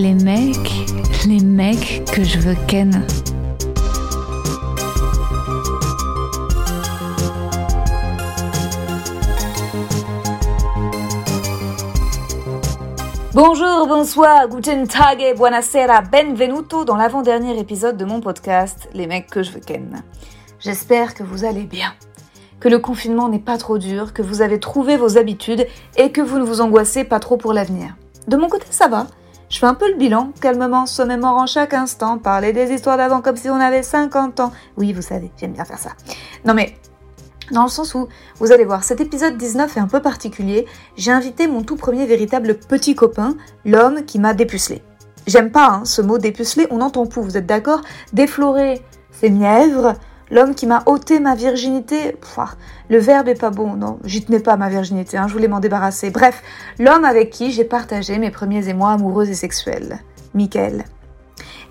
Les mecs, les mecs que je veux ken. Bonjour, bonsoir, guten Tag, buonasera, benvenuto dans l'avant-dernier épisode de mon podcast Les mecs que je veux ken. J'espère que vous allez bien, que le confinement n'est pas trop dur, que vous avez trouvé vos habitudes et que vous ne vous angoissez pas trop pour l'avenir. De mon côté, ça va. Je fais un peu le bilan, calmement, en chaque instant, parler des histoires d'avant comme si on avait 50 ans. Oui, vous savez, j'aime bien faire ça. Non mais, dans le sens où, vous allez voir, cet épisode 19 est un peu particulier. J'ai invité mon tout premier véritable petit copain, l'homme qui m'a dépucelé. J'aime pas hein, ce mot dépucelé, on entend tout, vous êtes d'accord? Déflorer, c'est mièvre, L'homme qui m'a ôté ma virginité, le verbe est pas bon, non, j'y tenais pas ma virginité, hein, je voulais m'en débarrasser. Bref, l'homme avec qui j'ai partagé mes premiers émois amoureux et sexuels, Michael.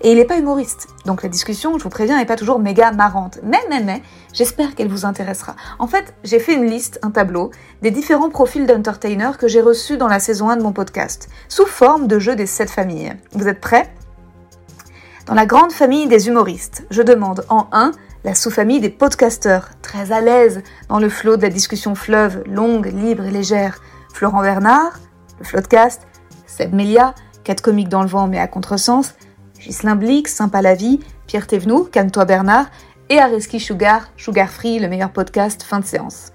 Et il n'est pas humoriste, donc la discussion, je vous préviens, n'est pas toujours méga marrante. Mais, mais, mais, j'espère qu'elle vous intéressera. En fait, j'ai fait une liste, un tableau, des différents profils d'entertainers que j'ai reçus dans la saison 1 de mon podcast, sous forme de jeu des sept familles. Vous êtes prêts? Dans la grande famille des humoristes, je demande en 1 la sous-famille des podcasteurs, très à l'aise dans le flot de la discussion fleuve, longue, libre et légère. Florent Bernard, le Floodcast, Seb Melia, quatre comiques dans le vent mais à contresens, Ghislain Blick, Sympa la vie, Pierre Thévenoud, Calme-toi Bernard, et Areski Sugar, Sugar Free, le meilleur podcast, fin de séance.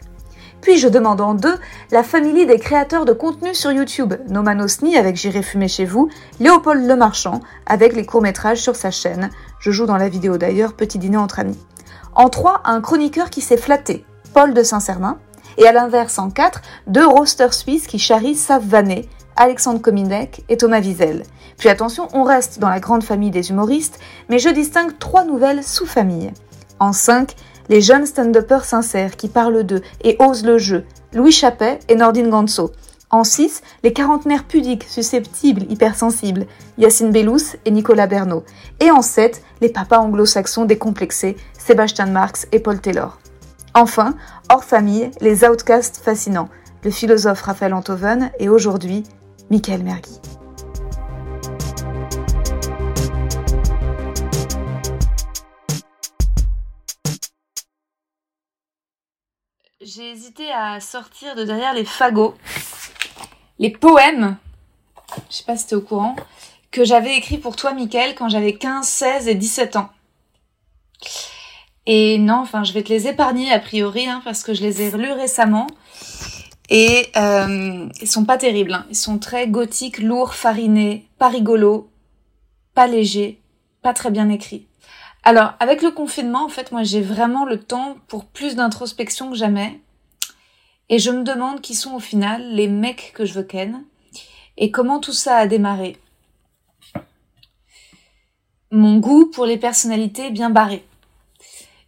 Puis je demande en deux la famille des créateurs de contenu sur YouTube, Noman Osni avec J'irai fumer chez vous, Léopold Lemarchand avec les courts-métrages sur sa chaîne. Je joue dans la vidéo d'ailleurs, petit dîner entre amis. En 3, un chroniqueur qui s'est flatté, Paul de Saint-Cernin. Et à l'inverse, en 4, deux roasters suisses qui charrient vanner, Alexandre Kominek et Thomas Wiesel. Puis attention, on reste dans la grande famille des humoristes, mais je distingue trois nouvelles sous-familles. En 5, les jeunes stand-uppers sincères qui parlent d'eux et osent le jeu, Louis Chappet et Nordine Ganso. En 6, les quarantenaires pudiques, susceptibles, hypersensibles, Yacine Bellous et Nicolas Bernot. Et en 7, les papas anglo-saxons décomplexés, Sébastien Marx et Paul Taylor. Enfin, hors famille, les outcasts fascinants, le philosophe Raphaël Antoven et aujourd'hui, Michael Mergui. J'ai hésité à sortir de derrière les fagots les poèmes, je sais pas si t'es au courant, que j'avais écrit pour toi, Michael, quand j'avais 15, 16 et 17 ans. Et non, enfin, je vais te les épargner a priori, hein, parce que je les ai relus récemment. Et euh, ils sont pas terribles. Hein. Ils sont très gothiques, lourds, farinés, pas rigolos, pas légers, pas très bien écrits. Alors, avec le confinement, en fait, moi, j'ai vraiment le temps pour plus d'introspection que jamais. Et je me demande qui sont au final les mecs que je veux ken et comment tout ça a démarré. Mon goût pour les personnalités bien barrées.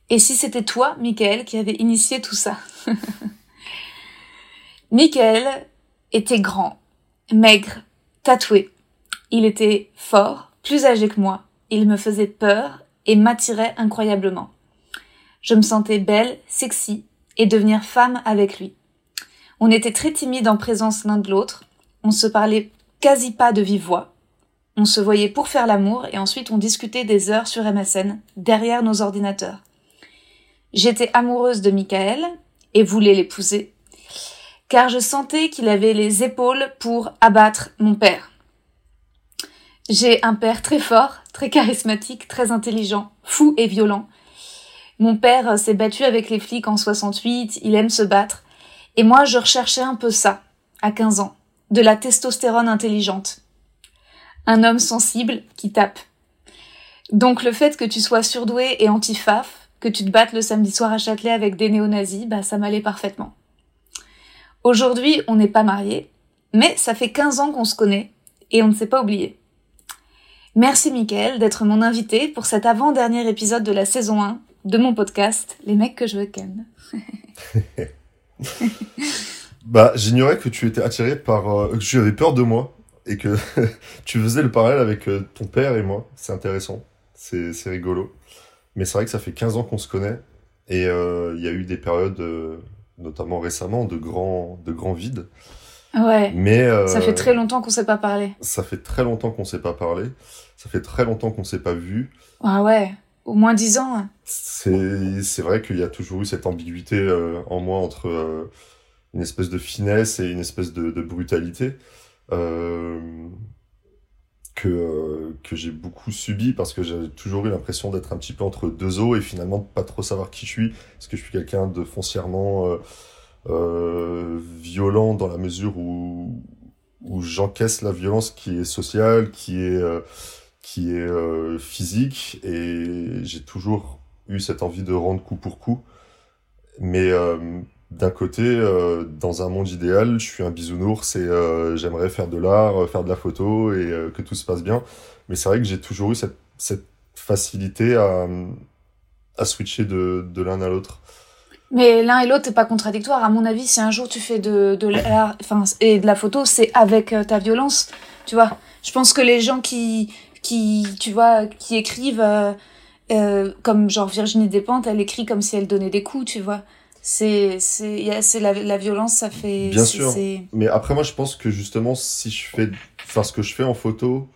Et si c'était toi, Michael, qui avait initié tout ça? Michael était grand, maigre, tatoué. Il était fort, plus âgé que moi. Il me faisait peur et m'attirait incroyablement. Je me sentais belle, sexy, et devenir femme avec lui. On était très timides en présence l'un de l'autre, on se parlait quasi pas de vive voix. On se voyait pour faire l'amour et ensuite on discutait des heures sur MSN, derrière nos ordinateurs. J'étais amoureuse de Michael et voulais l'épouser, car je sentais qu'il avait les épaules pour abattre mon père. J'ai un père très fort, très charismatique, très intelligent, fou et violent. Mon père s'est battu avec les flics en 68, il aime se battre, et moi, je recherchais un peu ça, à 15 ans, de la testostérone intelligente. Un homme sensible qui tape. Donc le fait que tu sois surdoué et anti-faf, que tu te battes le samedi soir à Châtelet avec des néo-nazis, bah ça m'allait parfaitement. Aujourd'hui, on n'est pas mariés, mais ça fait 15 ans qu'on se connaît, Et on ne s'est pas oublié. Merci Mickaël d'être mon invité pour cet avant-dernier épisode de la saison 1 de mon podcast Les mecs que je veux ken. bah, j'ignorais que tu étais attiré par, euh, que tu avais peur de moi et que tu faisais le parallèle avec euh, ton père et moi. C'est intéressant, c'est rigolo. Mais c'est vrai que ça fait 15 ans qu'on se connaît et euh, il y a eu des périodes, notamment récemment, de grands, de grands vides. Ouais. Mais ça fait très longtemps qu'on s'est pas parlé. Ça fait très longtemps qu'on s'est pas parlé. Ça fait très longtemps qu'on s'est pas vu. Ah ouais au moins dix ans. Hein. C'est vrai qu'il y a toujours eu cette ambiguïté euh, en moi entre euh, une espèce de finesse et une espèce de, brutalité euh, que, que j'ai beaucoup subi parce que j'ai toujours eu l'impression d'être un petit peu entre deux eaux et finalement de pas trop savoir qui je suis. Est-ce que je suis quelqu'un de foncièrement violent dans la mesure où, où j'encaisse la violence qui est sociale, qui est qui est euh, physique et j'ai toujours eu cette envie de rendre coup pour coup. Mais euh, d'un côté, euh, dans un monde idéal, je suis un bisounours et j'aimerais faire de l'art, faire de la photo et que tout se passe bien. Mais c'est vrai que j'ai toujours eu cette, facilité à, à switcher de, de l'un à l'autre. Mais l'un et l'autre n'est pas contradictoire. À mon avis, si un jour tu fais de, de l'art et de la photo, c'est avec ta violence. Tu vois, je pense que les gens qui, qui, tu vois, qui écrivent euh, euh, comme genre Virginie Despentes, elle écrit comme si elle donnait des coups, tu vois. C'est la, la violence, ça fait. Bien sûr. Mais après moi, je pense que justement, si je fais, enfin, ce que je fais en photo,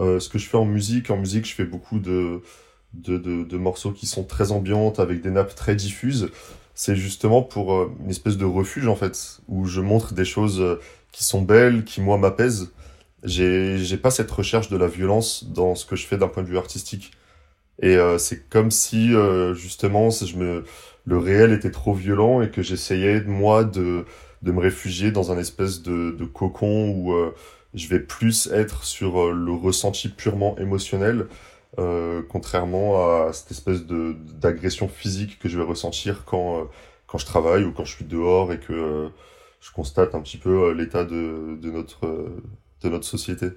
euh, ce que je fais en musique, en musique, je fais beaucoup de de, de, de morceaux qui sont très ambiantes avec des nappes très diffuses. C'est justement pour euh, une espèce de refuge en fait, où je montre des choses euh, qui sont belles, qui moi m'apaisent j'ai j'ai pas cette recherche de la violence dans ce que je fais d'un point de vue artistique et euh, c'est comme si justement je me le réel était trop violent et que j'essayais moi de de me réfugier dans un espèce de, de cocon où euh, je vais plus être sur le ressenti purement émotionnel contrairement à cette espèce de d'agression physique que je vais ressentir quand quand je travaille ou quand je suis dehors et que je constate un petit peu l'état de, de notre de notre société.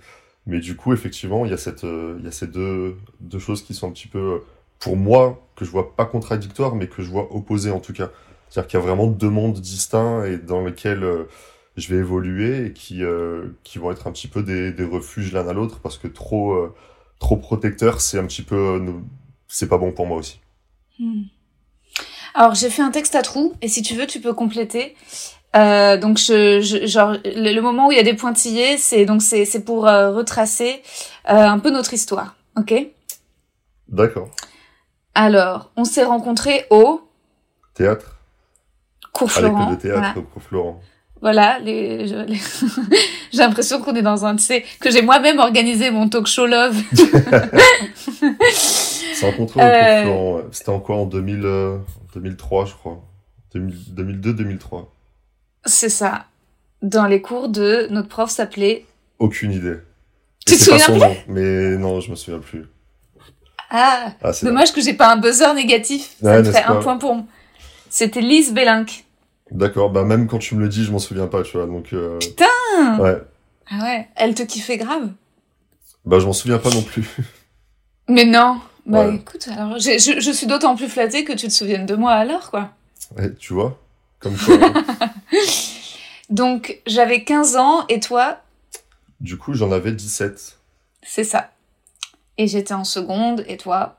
Mais du coup, effectivement, il y a, cette, euh, il y a ces deux, deux choses qui sont un petit peu, euh, pour moi, que je vois pas contradictoires, mais que je vois opposées en tout cas. C'est-à-dire qu'il y a vraiment deux mondes distincts et dans lesquels euh, je vais évoluer et qui, qui vont être un petit peu des, des refuges l'un à l'autre parce que trop, trop protecteur, c'est un petit peu, c'est pas bon pour moi aussi. Hmm. Alors j'ai fait un texte à trous et si tu veux tu peux compléter. Euh, donc je, genre le, moment où il y a des pointillés, c'est donc c'est pour euh, retracer euh, un peu notre histoire, ok? D'accord. Alors, on s'est rencontrés au théâtre. Cours Florent. de théâtre voilà. Cours Florent. Voilà, les, j'ai l'impression qu'on est dans un, tu sais, que j'ai moi-même organisé mon talk show love. C'est rencontré au Cours Florent. C'était encore en 2000, 2003, je crois. 2002-2003. C'est ça. Dans les cours de notre prof s'appelait. Aucune idée. Tu te souviens plus? Mais non, je me souviens plus. Ah, ah dommage que j'ai pas un buzzer négatif. ça me fait un point pour moi. C'était Lise Bellinck. D'accord, bah même quand tu me le dis, je m'en souviens pas, tu vois, donc... Euh... Putain Ouais. Ah ouais, elle te kiffait grave? Bah je m'en souviens pas non plus. Mais non Bah écoute, alors je, je suis d'autant plus flattée que tu te souviennes de moi alors, quoi. Ouais, tu vois comme quoi. Donc, j'avais 15 ans et toi? Du coup, j'en avais 17. C'est ça. Et j'étais en seconde et toi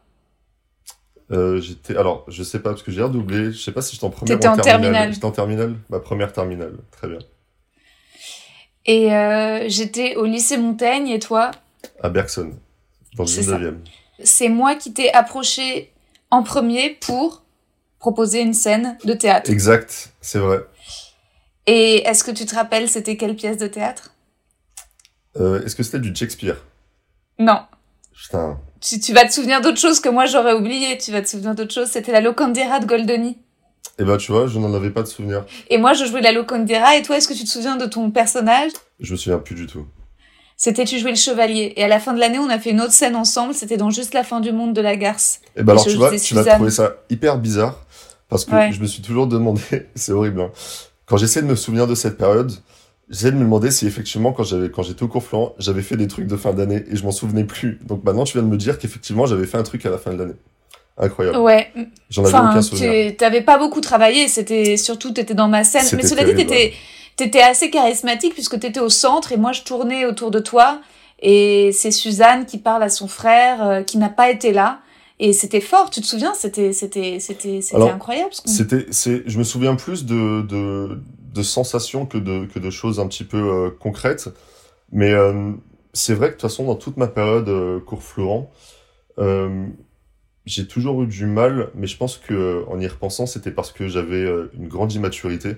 euh, J'étais. Alors, je sais pas, parce que j'ai redoublé. Je sais pas si j'étais en première T'étais en, terminale. J'étais en terminale Ma première terminale. Très bien. Et euh, j'étais au lycée Montaigne et toi À Bergson, dans le 19e. C'est moi qui t'ai approché en premier pour proposer une scène de théâtre. Exact, c'est vrai. Et est-ce que tu te rappelles, c'était quelle pièce de théâtre? Euh, Est-ce que c'était du Shakespeare? Non. Putain. Tu, tu vas te souvenir d'autre chose que moi j'aurais oublié. Tu vas te souvenir d'autre chose. C'était la Locandera de Goldoni. Eh ben, tu vois, je n'en avais pas de souvenir. Et moi, je jouais la Locandera. Et toi, est-ce que tu te souviens de ton personnage? Je me souviens plus du tout. C'était tu jouais le chevalier. Et à la fin de l'année, on a fait une autre scène ensemble. C'était dans Juste la fin du monde de la Garce. Eh ben alors, tu vois, tu vas trouver ça hyper bizarre. Parce que je me suis toujours demandé, c'est horrible, hein. quand j'essaie de me souvenir de cette période, J'essaie de me demander si effectivement, quand j'avais, quand j'étais au cours Florent, j'avais fait des trucs de fin d'année et je m'en souvenais plus. Donc maintenant, tu viens de me dire qu'effectivement, j'avais fait un truc à la fin de l'année. Incroyable. Ouais. J'en avais Enfin, aucun souvenir. tu- t'avais pas beaucoup travaillé, c'était surtout t'étais dans ma scène. Mais cela dit, t'étais t'étais assez charismatique puisque t'étais au centre et moi je tournais autour de toi et c'est Suzanne qui parle à son frère euh, qui n'a pas été là et c'était fort. Tu te souviens? C'était c'était c'était c'était incroyable. C'était, c'est, je me souviens plus de, de, de sensations que de, que de choses un petit peu euh, concrètes. Mais euh, c'est vrai que de toute façon, dans toute ma période euh, cours Florent, j'ai toujours eu du mal, mais je pense que en y repensant, c'était parce que j'avais une grande immaturité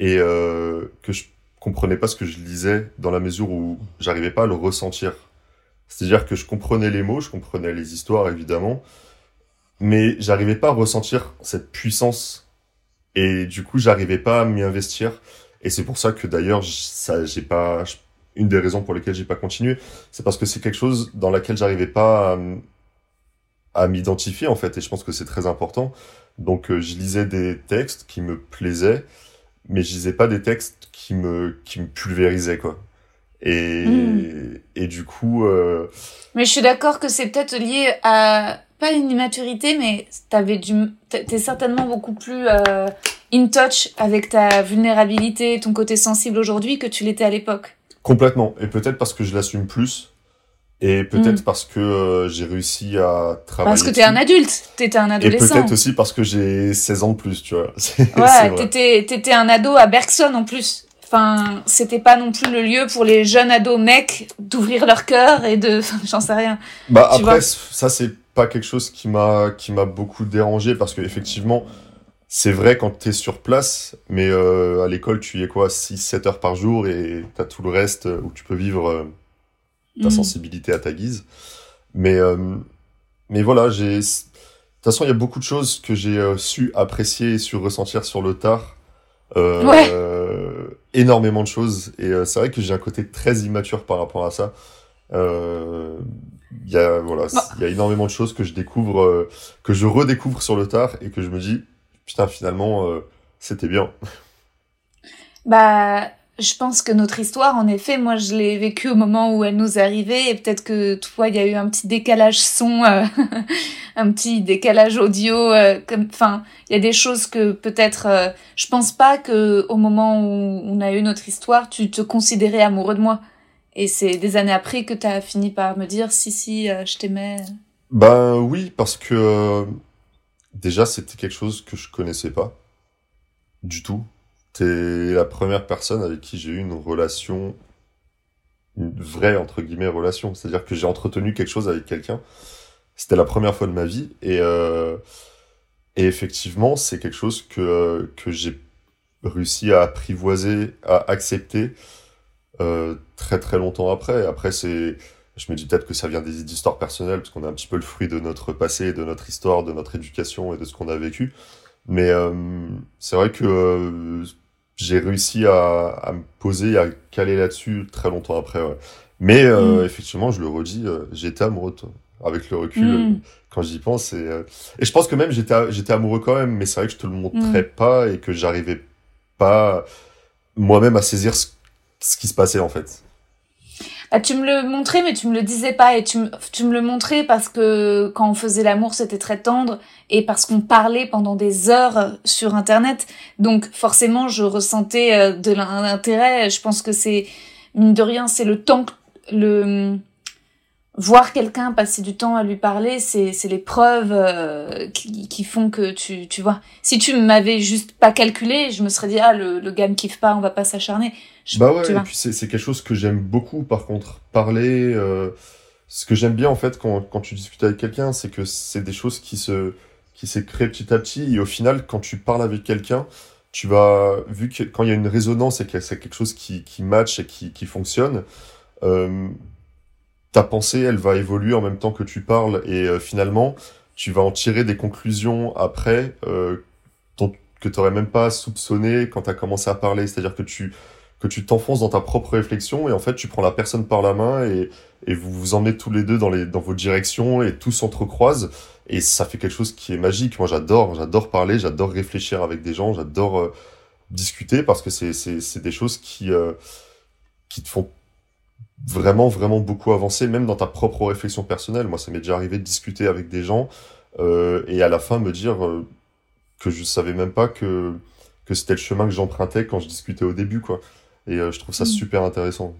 et que je comprenais pas ce que je lisais dans la mesure où j'arrivais pas à le ressentir. C'est-à-dire que je comprenais les mots, je comprenais les histoires évidemment, mais j'arrivais pas à ressentir cette puissance et du coup j'arrivais pas à m'y investir. Et c'est pour ça que d'ailleurs ça j'ai pas une des raisons pour lesquelles j'ai pas continué c'est parce que c'est quelque chose dans laquelle j'arrivais pas à, m'identifier en fait. Et je pense que c'est très important. Donc euh, je lisais des textes qui me plaisaient mais je lisais pas des textes qui me qui me pulvérisaient quoi. Et Mm. et du coup euh, Mais je suis d'accord que c'est peut-être lié à pas une immaturité, mais t'avais du, t'es certainement beaucoup plus euh, in touch avec ta vulnérabilité, ton côté sensible aujourd'hui que tu l'étais à l'époque. Complètement. Et peut-être parce que je l'assume plus. Et peut-être Mm. parce que euh, j'ai réussi à travailler. Parce que t'es un adulte, t'étais un Et adolescent. peut-être aussi parce que j'ai 16 ans de plus, tu vois. Ouais, t'étais, t'étais un ado à Bergson en plus. Enfin, c'était pas non plus le lieu pour les jeunes ados mecs d'ouvrir leur cœur et de, enfin, j'en sais rien. Bah tu après, vois. ça c'est pas quelque chose qui m'a qui m'a beaucoup dérangé parce que effectivement, c'est vrai quand t'es sur place, mais euh, à l'école tu y es quoi, 6-7 heures par jour et t'as tout le reste euh, où tu peux vivre euh, ta Mm. sensibilité à ta guise. Mais, euh, mais voilà, j'ai. De toute façon, il y a beaucoup de choses que j'ai su apprécier et su ressentir sur le tard. Ouais. énormément de choses. Et c'est vrai que j'ai un côté très immature par rapport à ça. Euh, Il y a voilà, Bah. il y a énormément de choses que je découvre, euh, que je redécouvre sur le tard et que je me dis putain finalement euh, c'était bien. Bah, je pense que notre histoire, en effet, moi, je l'ai vécue au moment où elle nous arrivée, et peut-être que toi, il y a eu un petit décalage son, euh, un petit décalage audio, enfin, il y a des choses que peut-être, je pense pas que au moment où on a eu notre histoire, tu te considérais amoureux de moi. Et c'est des années après que t'as fini par me dire, si, si, euh, je t'aimais. Ben oui, parce que euh, déjà c'était quelque chose que je connaissais pas du tout. T'es la première personne avec qui j'ai eu une relation, une vraie entre guillemets relation. C'est-à-dire que j'ai entretenu quelque chose avec quelqu'un. C'était la première fois de ma vie et euh, et effectivement c'est quelque chose que que j'ai réussi à apprivoiser, à accepter euh, très très longtemps après. Après c'est je me dis peut-être que ça vient des histoires personnelles, parce qu'on est un petit peu le fruit de notre passé, de notre histoire, de notre éducation et de ce qu'on a vécu. Mais euh, c'est vrai que euh, j'ai réussi à, à me poser, à caler là-dessus très longtemps après. Ouais. Mais Mm. effectivement, je le redis, j'étais amoureux. Avec le recul, Mm. quand j'y pense. Et, et je pense que même j'étais j'étais amoureux quand même, mais c'est vrai que je te le montrais pas et que j'arrivais pas moi-même à saisir ce, ce qui se passait en fait. Ah, tu me le montrais, mais tu me le disais pas. Et tu me, tu me le montrais parce que quand on faisait l'amour, c'était très tendre. Et parce qu'on parlait pendant des heures sur Internet. Donc, forcément, je ressentais euh, de l'intérêt. Je pense que c'est, mine de rien, c'est le temps, le, voir quelqu'un passer du temps à lui parler, c'est, c'est les preuves euh, qui, qui font que tu, tu vois. Si tu m'avais juste pas calculé, je me serais dit, ah, le, le gars me kiffe pas, on va pas s'acharner. Je- Bah ouais, et puis c'est quelque chose que j'aime beaucoup par contre. Parler, euh, ce que j'aime bien en fait quand, quand tu discutes avec quelqu'un, c'est que c'est des choses qui se, qui se créent petit à petit et au final, quand tu parles avec quelqu'un, tu vas, vu que quand il y a une résonance et que c'est quelque chose qui, qui match et qui, qui fonctionne, euh, ta pensée, elle va évoluer en même temps que tu parles et euh, finalement, tu vas en tirer des conclusions après euh, dont- que tu n'aurais même pas soupçonné quand tu as commencé à parler. C'est-à-dire que tu que tu t'enfonces dans ta propre réflexion et en fait tu prends la personne par la main et, et vous vous emmenez tous les deux dans, les, dans vos directions et tout s'entrecroise et ça fait quelque chose qui est magique. Moi j'adore, j'adore parler, j'adore réfléchir avec des gens, j'adore euh, discuter parce que c'est des choses qui qui te font vraiment vraiment beaucoup avancer même dans ta propre réflexion personnelle. Moi ça m'est déjà arrivé de discuter avec des gens et à la fin me dire que je savais même pas que que c'était le chemin que j'empruntais quand je discutais au début quoi et je trouve ça mm. super intéressant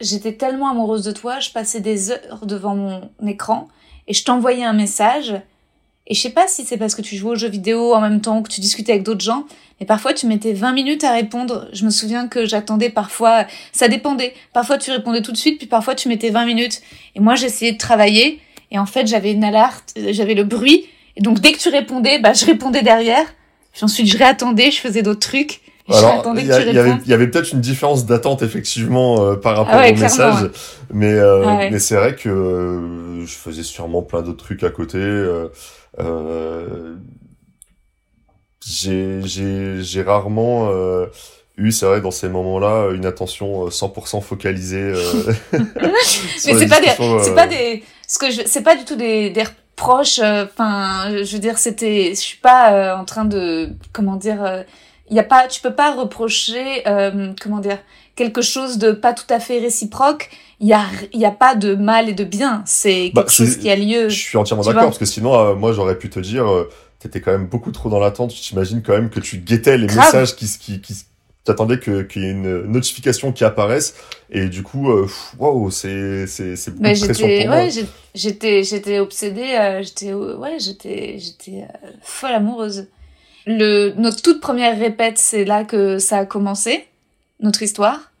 j'étais tellement amoureuse de toi, je passais des heures devant mon écran et je t'envoyais un message. Et je sais pas si c'est parce que tu jouais aux jeux vidéo en même temps que tu discutais avec d'autres gens, mais parfois tu mettais 20 minutes à répondre. Je me souviens que j'attendais parfois, ça dépendait. Parfois tu répondais tout de suite, puis parfois tu mettais 20 minutes. Et moi j'essayais de travailler, et en fait j'avais une alerte, j'avais le bruit, et donc dès que tu répondais, bah je répondais derrière. Puis ensuite je réattendais, je faisais d'autres trucs. Alors, il y, y, avait, peut-être une différence d'attente effectivement euh, par rapport ah au message, mais euh, ah mais c'est vrai que euh, je faisais sûrement plein d'autres trucs à côté. j'ai j'ai j'ai rarement eu, c'est vrai, dans ces moments-là, une attention 100% focalisée. mais c'est pas des, c'est pas des, ce que je, c'est pas du tout des, des reproches. Enfin, je veux dire, c'était, je suis pas en train de, comment dire il y a pas, tu peux pas reprocher, euh, comment dire, quelque chose de pas tout à fait réciproque. Il y a, il y a pas de mal et de bien. C'est bah, quelque chose qui a lieu. Je suis entièrement d'accord parce que sinon, euh, moi, j'aurais pu te dire, euh, t'étais quand même beaucoup trop dans l'attente. T'imagines quand même que tu guettais les messages qui, qui, qui t'attendais que qu'il y ait une notification qui apparaisse et du coup euh, waouh c'est c'est c'est beaucoup de pression pour ouais, j'étais j'étais obsédée j'étais ouais j'étais j'étais folle amoureuse le, notre toute première répète, c'est là que ça a commencé, notre histoire.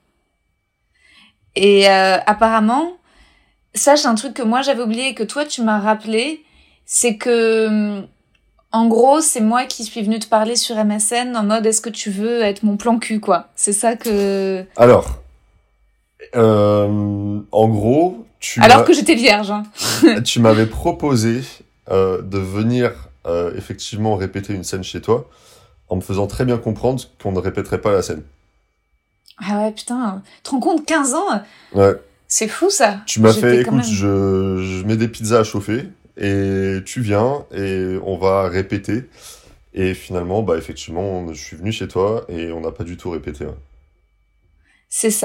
Et euh, apparemment, c'est un truc que moi j'avais oublié et que toi tu m'as rappelé, c'est que en gros c'est moi qui suis venue te parler sur MSN en mode est-ce que tu veux être mon plan cul quoi. C'est ça que. Alors, euh, en gros, tu. Alors que j'étais vierge. Hein. tu m'avais proposé euh, de venir euh, effectivement répéter une scène chez toi, en me faisant très bien comprendre qu'on ne répéterait pas la scène. Ah ouais, putain, tu te rends compte, 15 ans Ouais. C'est fou ça. Tu m'as fait, écoute, je, je mets des pizzas à chauffer, et tu viens, et on va répéter. Et finalement, bah effectivement, je suis venu chez toi, et on n'a pas du tout répété. C'est ça.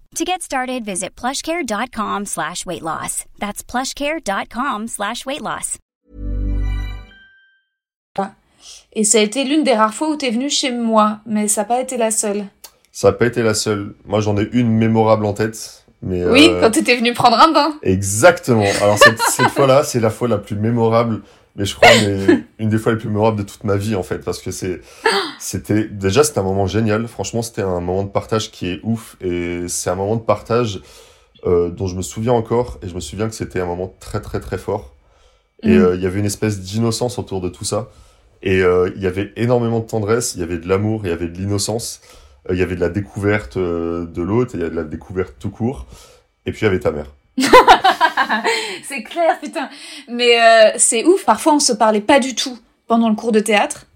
To get started, visit plushcare.com slash weight loss. That's plushcare.com slash weight loss. Et ça a été l'une des rares fois où tu es venu chez moi, mais ça n'a pas été la seule. Ça n'a pas été la seule. Moi, j'en ai une mémorable en tête. Mais oui, euh... quand tu étais venu prendre un bain. Exactement. Alors cette, cette fois-là, c'est la fois la plus mémorable mais je crois mais une des fois les plus mémorables de toute ma vie en fait parce que c'est c'était déjà c'était un moment génial. Franchement c'était un moment de partage qui est ouf. Et c'est un moment de partage euh, dont je me souviens encore. Et je me souviens que c'était un moment très très très fort. Et mm. euh, il y avait une espèce d'innocence autour de tout ça. Et euh, il y avait énormément de tendresse. Il y avait de l'amour il y avait de l'innocence. Il y avait de la découverte de l'autre. Il y avait de la découverte tout court. Et puis il y avait ta mère c'est clair, putain. Mais euh, c'est ouf. Parfois, on se parlait pas du tout pendant le cours de théâtre.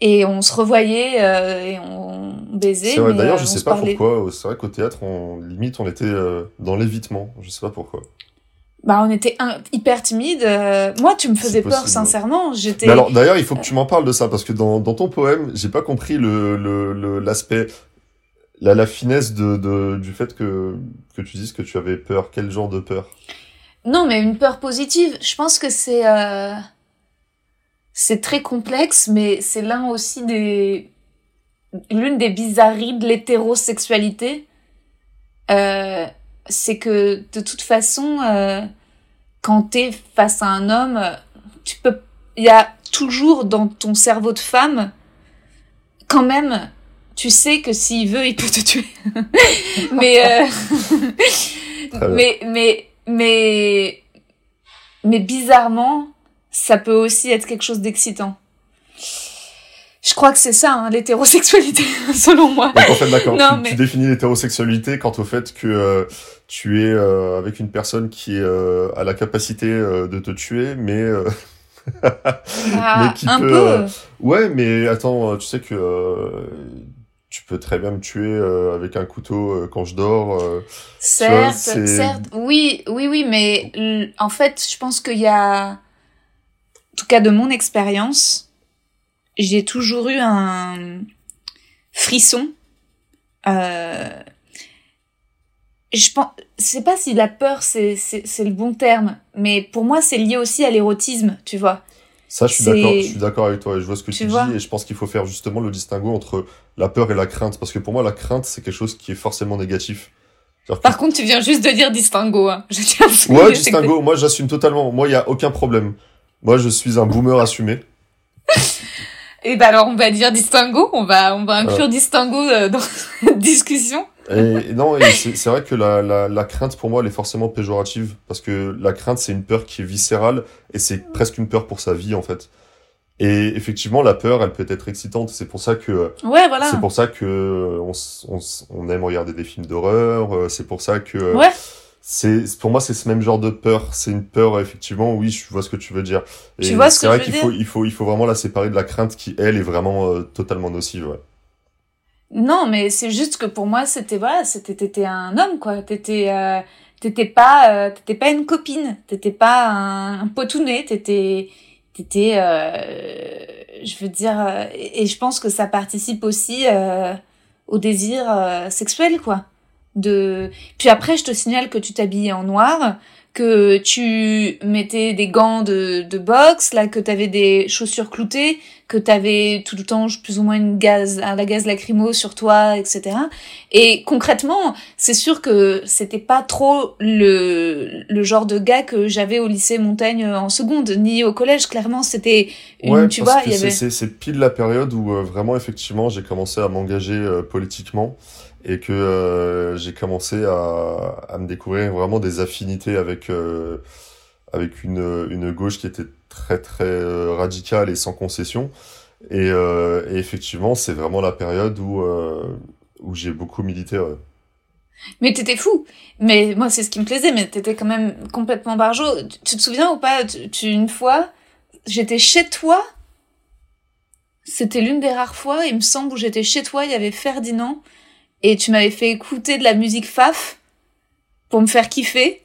Et on se revoyait euh, et on baisait. D'ailleurs, euh, je sais pas pourquoi. C'est vrai qu'au théâtre, on, limite, on était dans l'évitement. Je sais pas pourquoi. Bah, on était hyper timide. moi, tu me faisais peur, sincèrement. J'étais. Alors, d'ailleurs, il faut que tu m'en parles de ça parce que dans, dans ton poème, j'ai pas compris le l'aspect. Le, la, la finesse de, de, du fait que, que tu dises que tu avais peur. Quel genre de peur? Non, mais une peur positive. Je pense que c'est euh... c'est très complexe, mais c'est l'un aussi des l'une des bizarreries de l'hétérosexualité. Euh, c'est que de toute façon, euh, quand t'es face à un homme, tu peux, il y a toujours dans ton cerveau de femme, quand même, tu sais que s'il veut, il peut te tuer. mais, euh... mais, mais mais mais bizarrement, ça peut aussi être quelque chose d'excitant. Je crois que c'est ça, hein, l'hétérosexualité, selon moi. Donc en fait, d'accord, Non, tu, mais- tu définis l'hétérosexualité quant au fait que euh, tu es euh, avec une personne qui euh, a la capacité de te tuer, mais euh, Ah, qui un peut, peu. ouais, mais attends, tu sais que tu peux très bien me tuer euh, avec un couteau euh, quand je dors. euh. Certes. Oui, oui, oui, mais en fait, je pense qu'il y a, en tout cas de mon expérience, j'ai toujours eu un frisson. Je pense, je sais pas si la peur c'est le bon terme, mais pour moi c'est lié aussi à l'érotisme, tu vois. Ça, je suis d'accord. Je suis d'accord avec toi. et Je vois ce que Tu dis et je pense qu'il faut faire justement le distinguo entre la peur et la crainte, parce que pour moi, la crainte, c'est quelque chose qui est forcément négatif. Que- Par contre, tu viens juste de dire distinguo. Hein. Je tiens à Ouais, que- distinguo. Moi, j'assume totalement. Moi, il y a aucun problème. Moi, je suis un boomer assumé. Et ben alors on va dire distingo, on va on va inclure distingo euh, dans cette discussion. Et, non, et c'est c'est vrai que la, la, la crainte, pour moi, elle est forcément péjorative. Parce que la crainte, c'est une peur qui est viscérale et c'est presque une peur pour sa vie, en fait. Et effectivement, la peur, elle peut être excitante. C'est pour ça que Ouais, voilà. c'est pour ça que on, on, on aime regarder des films d'horreur. euh, C'est pour ça que Ouais. c'est pour moi c'est ce même genre de peur. C'est une peur effectivement. Oui, je vois ce que tu veux dire. Et Tu vois ce c'est que vrai je veux qu'il faut il faut il faut vraiment la séparer de la crainte qui elle est vraiment euh, totalement nocive. Ouais. Non, mais c'est juste que pour moi c'était voilà, c'était t'étais un homme quoi. T'étais euh, t'étais pas euh, t'étais pas une copine, t'étais pas un, un potounet, t'étais t'étais euh, je veux dire euh, et, et je pense que ça participe aussi euh, au désir sexuel quoi. De puis après je te signale que tu t'habillais en noir, que tu mettais des gants de, de boxe, là que t'avais des chaussures cloutées, que t'avais tout le temps plus ou moins une gaz, un la gaz lacrymo sur toi, etc. Et concrètement, c'est sûr que c'était pas trop le, le genre de gars que j'avais au lycée Montaigne en seconde, ni au collège. Clairement, c'était une, Ouais, tu parce vois, il y c'est- avait. c'est c'est pile la période où euh, vraiment effectivement j'ai commencé à m'engager euh, politiquement et que euh, j'ai commencé à, à me découvrir vraiment des affinités avec euh, avec une une gauche qui était très très euh, radicale et sans concession et, effectivement c'est vraiment la période où où j'ai beaucoup milité. Mais t'étais fou. Mais moi, c'est ce qui me plaisait, mais t'étais quand même complètement barjot. Tu, te souviens ou pas, tu- une fois, j'étais chez toi. C'était l'une des rares fois, il me semble, où j'étais chez toi, il y avait Ferdinand, et tu m'avais fait écouter de la musique faf pour me faire kiffer.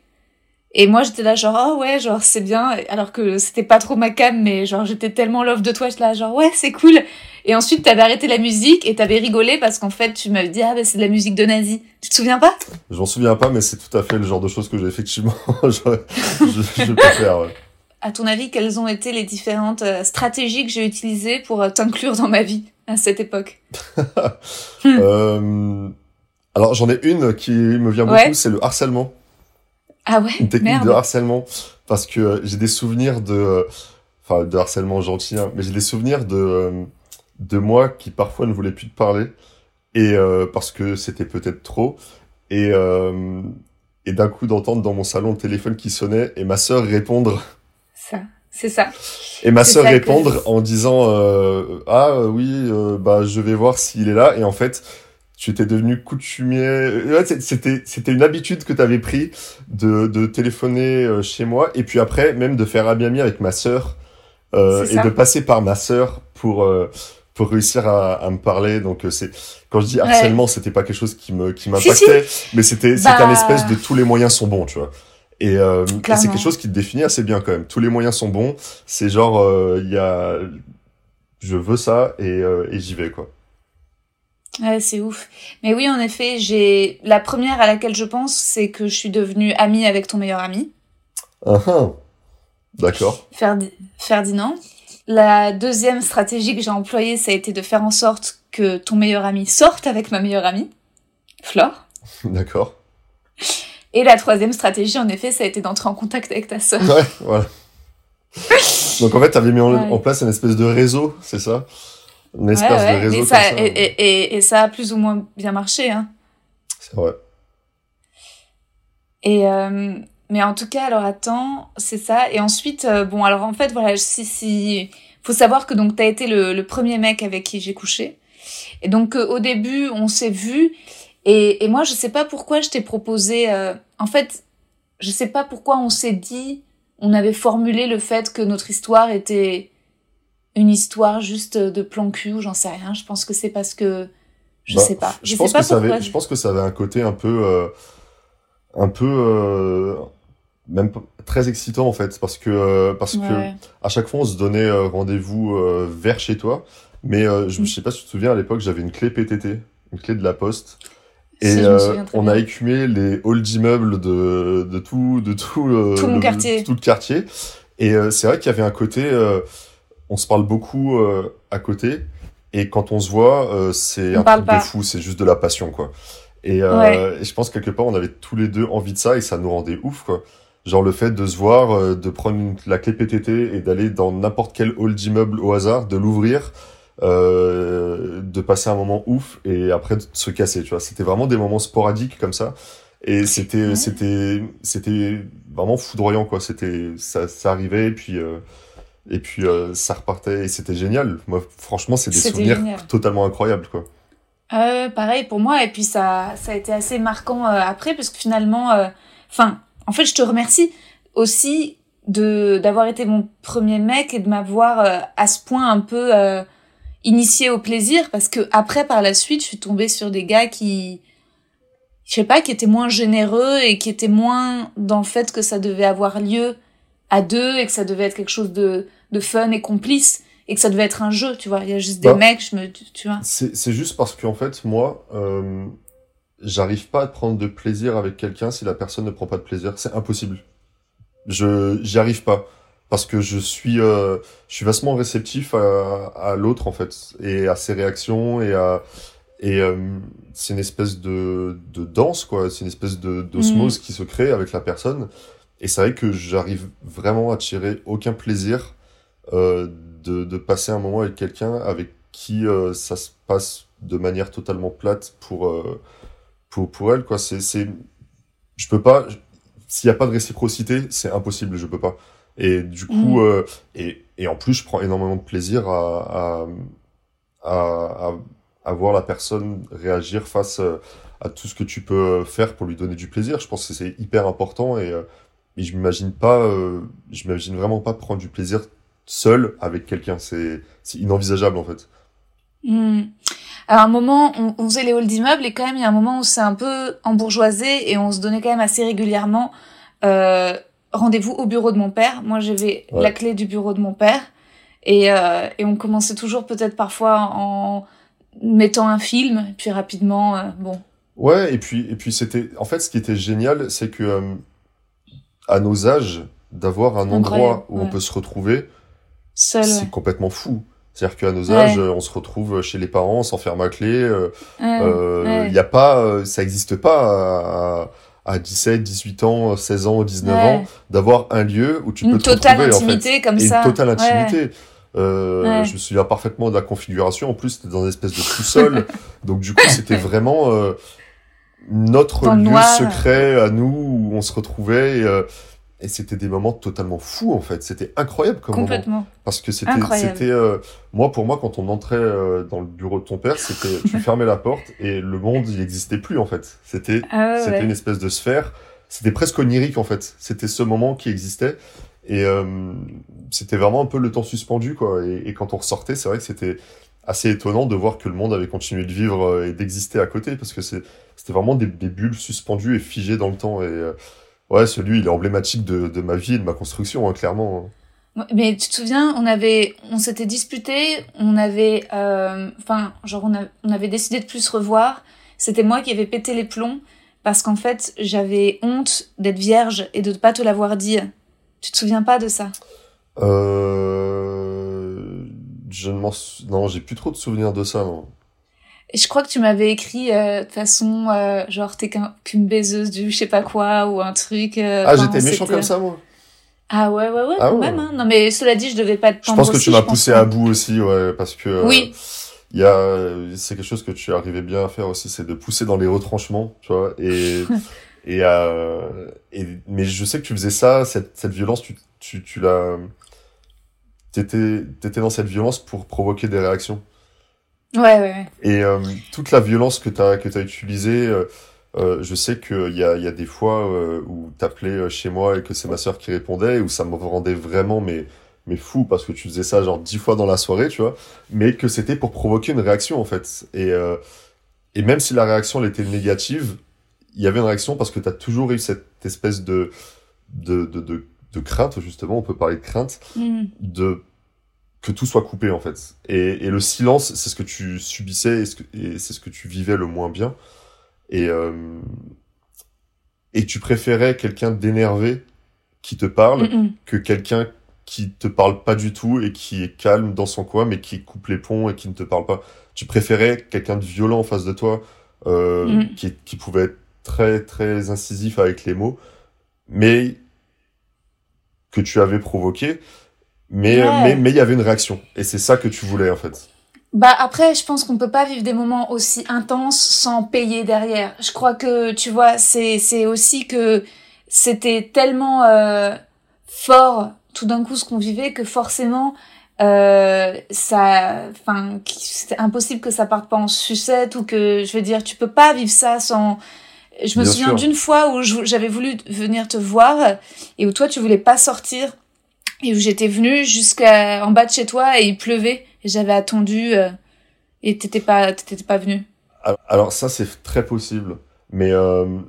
Et moi, j'étais là, genre, oh ouais, genre, c'est bien, alors que c'était pas trop ma cam, mais genre, j'étais tellement love de toi, j'étais là, genre, ouais, c'est cool. Et ensuite, t'avais arrêté la musique et t'avais rigolé parce qu'en fait, tu m'avais dit, ah, bah, c'est de la musique de nazi. Tu te souviens pas? je m'en souviens pas mais c'est tout à fait le genre de choses que j'ai effectivement j'aurais- je, je peux faire ouais. À ton avis, quelles ont été les différentes euh, stratégies que j'ai utilisées pour euh, t'inclure dans ma vie? À cette époque. Euh, alors j'en ai une qui me vient beaucoup, Ouais. c'est le harcèlement, Ah ouais, une technique merde. de harcèlement, parce que euh, j'ai des souvenirs de, enfin de harcèlement gentil, hein, mais j'ai des souvenirs de de moi qui parfois ne voulait plus te parler et euh, parce que c'était peut-être trop. Et euh, et d'un coup d'entendre dans mon salon le téléphone qui sonnait et ma sœur répondre. Ça, c'est ça. et ma C'est sœur que- répondre en disant euh, ah oui euh, bah je vais voir s'il est là. Et en fait tu étais devenu coutumier. Ouais, c'est- c'était c'était une habitude que tu avais pris de de téléphoner euh, chez moi. Et puis après même de faire ami avec ma sœur euh, C'est et de passer par ma sœur pour euh, pour réussir à, à me parler. Donc c'est quand je dis harcèlement c'était pas quelque chose qui me qui Si, m'impactait mais c'était c'était Bah. un espèce de tous les moyens sont bons tu vois et, euh, et c'est quelque chose qui te définit assez bien quand même tous les moyens sont bons c'est genre euh, il y a je veux ça et, euh, et j'y vais quoi Ouais, c'est ouf. Mais oui, en effet, j'ai la première à laquelle je pense, c'est que je suis devenue amie avec ton meilleur ami, Ah, ah. d'accord Ferdi- Ferdinand. La deuxième stratégie que j'ai employée, ça a été de faire en sorte que ton meilleur ami sorte avec ma meilleure amie, Flore. d'accord Et la troisième stratégie, en effet, ça a été d'entrer en contact avec ta sœur. ouais voilà donc en fait t'avais mis en, Ouais. en place une espèce de réseau c'est ça? Une Ouais, de réseau comme ça, ça et, et, et, et ça a plus ou moins bien marché, hein. c'est vrai Et, euh, mais en tout cas, alors attends, c'est ça. Et ensuite, euh, bon, alors en fait, voilà, si, si, faut savoir que donc t'as été le, le premier mec avec qui j'ai couché. Et donc euh, au début, on s'est vu. Et, et moi, je sais pas pourquoi je t'ai proposé. euh, en fait, je sais pas pourquoi on s'est dit, on avait formulé le fait que notre histoire était une histoire juste de plan cul ou j'en sais rien. Je pense que c'est parce que je Bah, sais pas. Je, pense pas que ça avait, je pense que ça avait un côté un peu, euh, un peu, euh, même très excitant en fait, parce que euh, parce que à chaque fois on se donnait rendez-vous vers chez toi, mais je, Mm. je sais pas si tu te souviens à l'époque j'avais une clé PTT, une clé de la poste. Et euh, on bien. a écumé les halls d'immeubles de, de tout, de tout, euh, Tout mon le, quartier. tout le quartier. Et euh, c'est vrai qu'il y avait un côté, euh, on se parle beaucoup euh, à côté, et quand on se voit, euh, c'est un truc pas. de fou, c'est juste de la passion, quoi. Et, euh, Ouais. et je pense quelque part, on avait tous les deux envie de ça, et ça nous rendait ouf, quoi. Genre le fait de se voir, euh, de prendre la clé PTT et d'aller dans n'importe quel hall d'immeuble au hasard, de l'ouvrir, euh, de passer un moment ouf et après de se casser, tu vois. C'était vraiment des moments sporadiques comme ça. Et c'était, Ouais. c'était, c'était vraiment foudroyant, quoi. C'était, ça, ça arrivait et puis, euh, et puis euh, ça repartait et c'était génial. Moi, franchement, c'est des souvenirs génial. totalement incroyables, quoi. Euh, pareil pour moi et puis ça ça a été assez marquant après parce que finalement enfin en fait je te remercie aussi de d'avoir été mon premier mec et de m'avoir à ce point un peu euh, initié au plaisir parce que après par la suite je suis tombée sur des gars qui je sais pas qui étaient moins généreux et qui étaient moins dans le fait que ça devait avoir lieu à deux et que ça devait être quelque chose de de fun et complice et que ça devait être un jeu tu vois il y a juste des Bah. mecs je me tu vois C'est, c'est juste parce qu'en fait, moi, euh, j'arrive pas à prendre de plaisir avec quelqu'un si la personne ne prend pas de plaisir. C'est impossible. Je, j'y arrive pas. Parce que je suis, euh, je suis vastement réceptif à, à l'autre, en fait, et à ses réactions, et à, et euh, c'est une espèce de, de danse, quoi. C'est une espèce de, d'osmose qui se crée avec la personne. Et c'est vrai que j'arrive vraiment à tirer aucun plaisir euh, de, de passer un moment avec quelqu'un avec qui euh, ça se passe de manière totalement plate pour, euh, pour, pour elle, quoi. C'est, c'est, je peux pas, s'il y a pas de réciprocité, c'est impossible, je peux pas. Et du coup, euh, et, et en plus, je prends énormément de plaisir à, à, à, à, voir la personne réagir face euh, à tout ce que tu peux faire pour lui donner du plaisir. Je pense que c'est hyper important et, euh, et je m'imagine pas, euh, je m'imagine vraiment pas prendre du plaisir seul avec quelqu'un. C'est, c'est inenvisageable, en fait. Hmm. À un moment, on, on faisait les halls d'immeubles et quand même, il y a un moment où c'est un peu embourgeoisé et on se donnait quand même assez régulièrement euh, rendez-vous au bureau de mon père. Moi, j'avais Ouais. la clé du bureau de mon père et, euh, et on commençait toujours peut-être parfois en mettant un film, puis rapidement, euh, bon. Ouais, et puis, et puis c'était, en fait, ce qui était génial, c'est que, euh, à nos âges, d'avoir un endroit où on peut se retrouver, c'est complètement fou. C'est-à-dire qu'à nos âges, on se retrouve chez les parents, on s'enferme à clé, euh, Ouais, ouais. il y a pas, euh, ça existe pas à, à 17, 18 ans, 16 ans, 19 Ouais. ans, d'avoir un lieu où tu Une peux te totale retrouver, en fait. intimité comme ça. une totale intimité. Euh, Ouais. Je me souviens parfaitement de la configuration. En plus, c'était dans une espèce de sous-sol. donc, du coup, c'était vraiment euh, notre Dans lieu noir. secret à nous où on se retrouvait. Et, euh, et c'était des moments totalement fous, en fait. C'était incroyable comme moment. Complètement. Parce que c'était, c'était, euh, moi, pour moi, quand on entrait euh, dans le bureau de ton père, c'était, tu fermais la porte et le monde, il n'existait plus, en fait. C'était, Ah ouais, c'était ouais. une espèce de sphère. C'était presque onirique, en fait. C'était ce moment qui existait. Et euh, c'était vraiment un peu le temps suspendu, quoi. Et, et quand on ressortait, c'est vrai que c'était assez étonnant de voir que le monde avait continué de vivre euh, et d'exister à côté, parce que c'est, c'était vraiment des, des bulles suspendues et figées dans le temps. Et euh, ouais, celui, il est emblématique de, de ma vie et de ma construction, hein, clairement. Ouais, Mais tu te souviens, on avait, on s'était disputé, on avait, euh, enfin, genre on, a- on avait décidé de plus se revoir. C'était moi qui avais pété les plombs parce qu'en fait j'avais honte d'être vierge et de ne pas te l'avoir dit. Tu te souviens pas de ça? Euh, je ne m'en non, j'ai plus trop de souvenirs de ça, non. Je crois que tu m'avais écrit euh, de façon euh, genre t'es qu'un- qu'une baiseuse du je sais pas quoi ou un truc. euh, Ah, j'étais méchant comme ça, moi. Ah ouais ouais ouais Ah quand ouais. même. Hein. Non mais cela dit je devais pas te Je pense que aussi, tu m'as poussé à bout aussi, ouais, parce que euh, Oui. il y a, c'est quelque chose que tu arrivais bien à faire aussi, c'est de pousser dans les retranchements, tu vois. Et Et, euh, et, mais je sais que tu faisais ça, cette, cette violence, tu, tu, tu l'as. T'étais, t'étais dans cette violence pour provoquer des réactions. Ouais, ouais, ouais. Et euh, toute la violence que t'as, que t'as utilisée, euh, euh, je sais qu'il y a, y a des fois où t'appelais chez moi et que c'est ma sœur qui répondait, où ça me rendait vraiment mais, mais fou parce que tu faisais ça genre dix fois dans la soirée, tu vois, mais que c'était pour provoquer une réaction en fait. Et, et même si la réaction elle était négative, il y avait une réaction parce que t'as toujours eu cette espèce de, de, de, de, de crainte, justement, on peut parler de crainte, Mm. de que tout soit coupé en fait. Et, et le silence, c'est ce que tu subissais et, ce c'est ce que tu vivais le moins bien. Et, euh, et tu préférais quelqu'un d'énervé qui te parle Mm, mm. que quelqu'un qui te parle pas du tout et qui est calme dans son coin mais qui coupe les ponts et qui ne te parle pas. Tu préférais quelqu'un de violent en face de toi euh, Mm. qui, qui pouvait être très très incisif avec les mots mais que tu avais provoqué mais Ouais. mais mais il y avait une réaction et c'est ça que tu voulais en fait. Bah après, je pense qu'on peut pas vivre des moments aussi intenses sans payer derrière. Je crois que tu vois, c'est c'est aussi que c'était tellement euh, fort tout d'un coup ce qu'on vivait que forcément euh, ça, enfin, c'est impossible que ça parte pas en sucette ou que je veux dire, tu peux pas vivre ça sans. Je me Bien souviens d'une fois où j'avais voulu venir te voir et où toi tu voulais pas sortir et où j'étais venue jusqu'à en bas de chez toi et il pleuvait et j'avais attendu euh, et t'étais pas t'étais pas venu. Alors- ça c'est très possible, mais euh,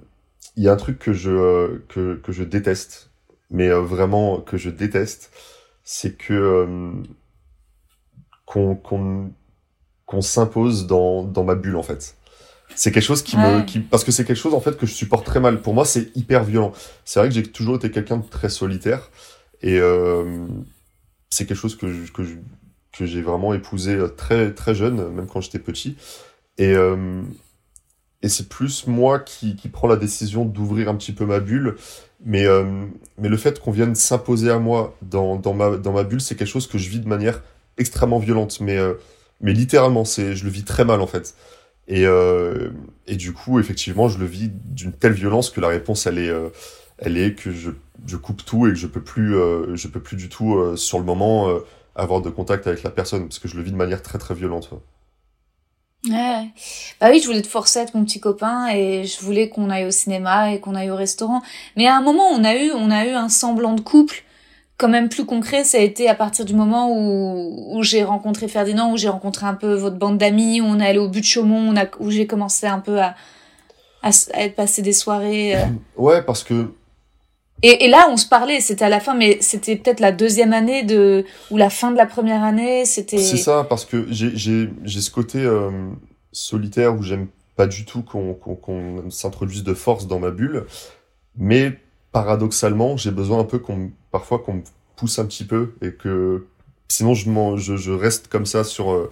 il y a un truc que je euh, que que je déteste, mais euh, vraiment que je déteste, c'est que qu'on qu'on qu'on s'impose dans dans ma bulle en fait. C'est quelque chose qui me qui parce que c'est quelque chose en fait que je supporte très mal. Pour moi c'est hyper violent. C'est vrai que j'ai toujours été quelqu'un de très solitaire et euh, c'est quelque chose que que que j'ai vraiment épousé euh, très très jeune, même quand j'étais petit. Et, euh, et c'est plus moi qui, qui prends la décision d'ouvrir un petit peu ma bulle. Mais, mais le fait qu'on vienne s'imposer à moi dans, dans, ma, dans ma bulle, c'est quelque chose que je vis de manière extrêmement violente. Mais, mais littéralement, je le vis très mal en fait. Et, et du coup, effectivement, je le vis d'une telle violence que la réponse, elle est, elle est que je, je coupe tout et que je peux plus, euh, je peux plus du tout, euh, sur le moment, euh, avoir de contact avec la personne parce que je le vis de manière très très violente. ouais. Bah oui, je voulais te forcer à être mon petit copain et je voulais qu'on aille au cinéma et qu'on aille au restaurant. Mais à un moment, on a eu, on a eu un semblant de couple quand même plus concret. Ça a été à partir du moment où, où j'ai rencontré Ferdinand, où j'ai rencontré un peu votre bande d'amis, où on est allé au but de Chaumont, on a, où j'ai commencé un peu à, à, à passé des soirées. euh. Ouais, parce que Et, là, on se parlait, c'était à la fin, mais c'était peut-être la deuxième année de, ou la fin de la première année, c'était... C'est ça, parce que j'ai ce côté euh, solitaire où j'aime pas du tout qu'on qu'on s'introduise de force dans ma bulle, mais paradoxalement, j'ai besoin un peu qu'on parfois qu'on me pousse un petit peu et que sinon je je, je reste comme ça sur euh,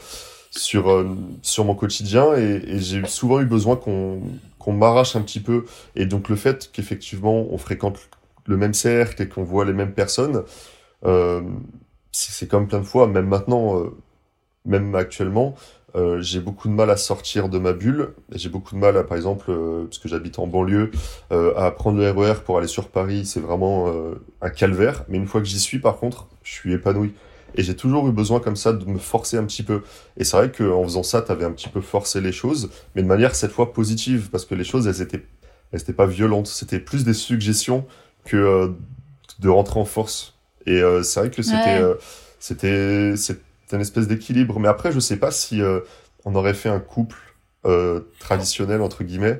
sur euh, sur mon quotidien et, et j'ai souvent eu besoin qu'on qu'on m'arrache un petit peu. Et donc le fait qu'effectivement on fréquente le même cercle et qu'on voit les mêmes personnes euh, c'est comme plein de fois, même maintenant, euh, même actuellement, euh, j'ai beaucoup de mal à sortir de ma bulle. J'ai beaucoup de mal à, par exemple, parce que j'habite en banlieue, à prendre le RER pour aller sur Paris. C'est vraiment un calvaire. Mais une fois que j'y suis, par contre, je suis épanoui. Et j'ai toujours eu besoin comme ça de me forcer un petit peu. Et c'est vrai qu'en faisant ça, t'avais un petit peu forcé les choses, mais de manière cette fois positive, parce que les choses, elles étaient, elles étaient pas violentes. C'était plus des suggestions que euh, de rentrer en force. Et euh, c'est vrai que c'était, Ouais. euh, c'était, c'est une espèce d'équilibre. Mais après, je sais pas si on aurait fait un couple traditionnel entre guillemets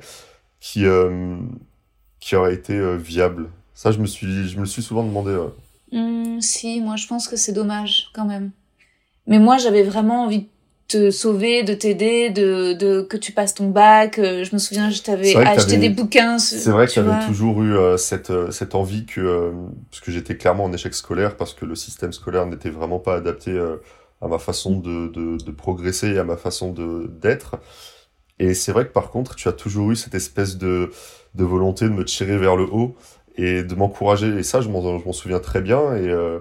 qui qui aurait été viable. Ça, je me suis, je me le suis souvent demandé. Hmm, si, moi je pense que c'est dommage quand même. Mais moi j'avais vraiment envie de te sauver, de t'aider, de, de que tu passes ton bac. euh, Je me souviens, je t'avais acheté des bouquins. C'est vrai que j'avais toujours eu euh, cette, euh, cette envie que, euh, parce que j'étais clairement en échec scolaire, parce que le système scolaire n'était vraiment pas adapté euh, à ma façon de, de, de progresser et à ma façon de d'être. Et c'est vrai que par contre, tu as toujours eu cette espèce de, de volonté de me tirer vers le haut et de m'encourager. Et ça, je m'en je m'en souviens très bien. Et, euh,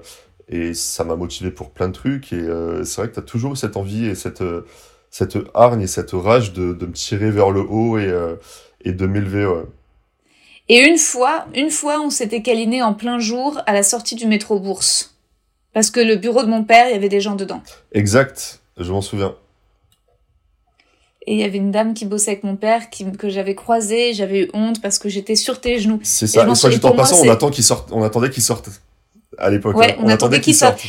et ça m'a motivé pour plein de trucs. Et euh, c'est vrai que tu as toujours eu cette envie et cette, euh, cette hargne et cette rage de, de me tirer vers le haut et, euh, et de m'élever. ouais. Et une fois, une fois, on s'était câliné en plein jour à la sortie du métro Bourse. Parce que le bureau de mon père, il y avait des gens dedans. Exact, je m'en souviens. Et il y avait une dame qui bossait avec mon père qui, que j'avais croisée, j'avais eu honte parce que j'étais sur tes genoux. C'est ça, une fois j'étais en passant, on, attend qu'il sorte, on attendait qu'il sorte à l'époque. Ouais, on, attendait qu'il sorte.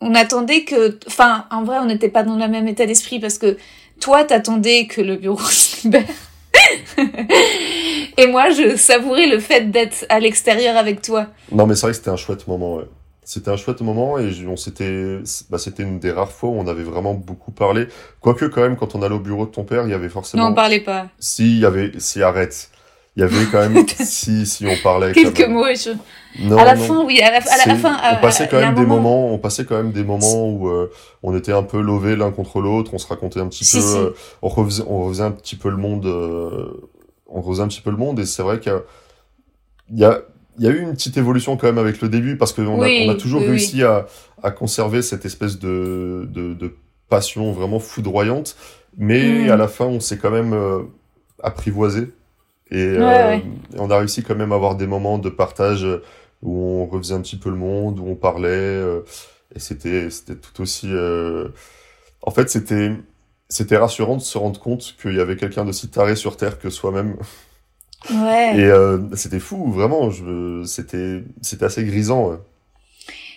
On attendait que, enfin, en vrai, on n'était pas dans le même état d'esprit parce que toi, t'attendais que le bureau se libère. Et moi, je savourais le fait d'être à l'extérieur avec toi. Non, mais c'est vrai que c'était un chouette moment, ouais. C'était un chouette moment et on s'était, bah, c'était une des rares fois où on avait vraiment beaucoup parlé. Quoique, quand même, quand on allait au bureau de ton père, il y avait forcément. Non, on parlait pas. Si, il y avait, si, arrête. Il y avait quand même, si, si, on parlait. Quelques mots et je... Non, à la fin, oui, à la, à la fin. On passait quand même des moments, on passait quand même des moments où euh, on était un peu lovés l'un contre l'autre, on se racontait un petit peu, euh, on refaisait, on refaisait un petit peu le monde, euh, on refaisait un petit peu le monde et c'est vrai qu'il y a, il y a eu une petite évolution quand même avec le début parce qu'on a, on a toujours réussi À, à conserver cette espèce de, de, de passion vraiment foudroyante, mais mm. à la fin on s'est quand même euh, apprivoisé et euh, on a réussi quand même à avoir des moments de partage où on refaisait un petit peu le monde, où on parlait euh, et c'était c'était tout aussi. En fait c'était c'était rassurant de se rendre compte qu'il y avait quelqu'un d'aussi taré sur terre que soi-même. Ouais. Et euh, c'était fou, vraiment. C'était c'était assez grisant.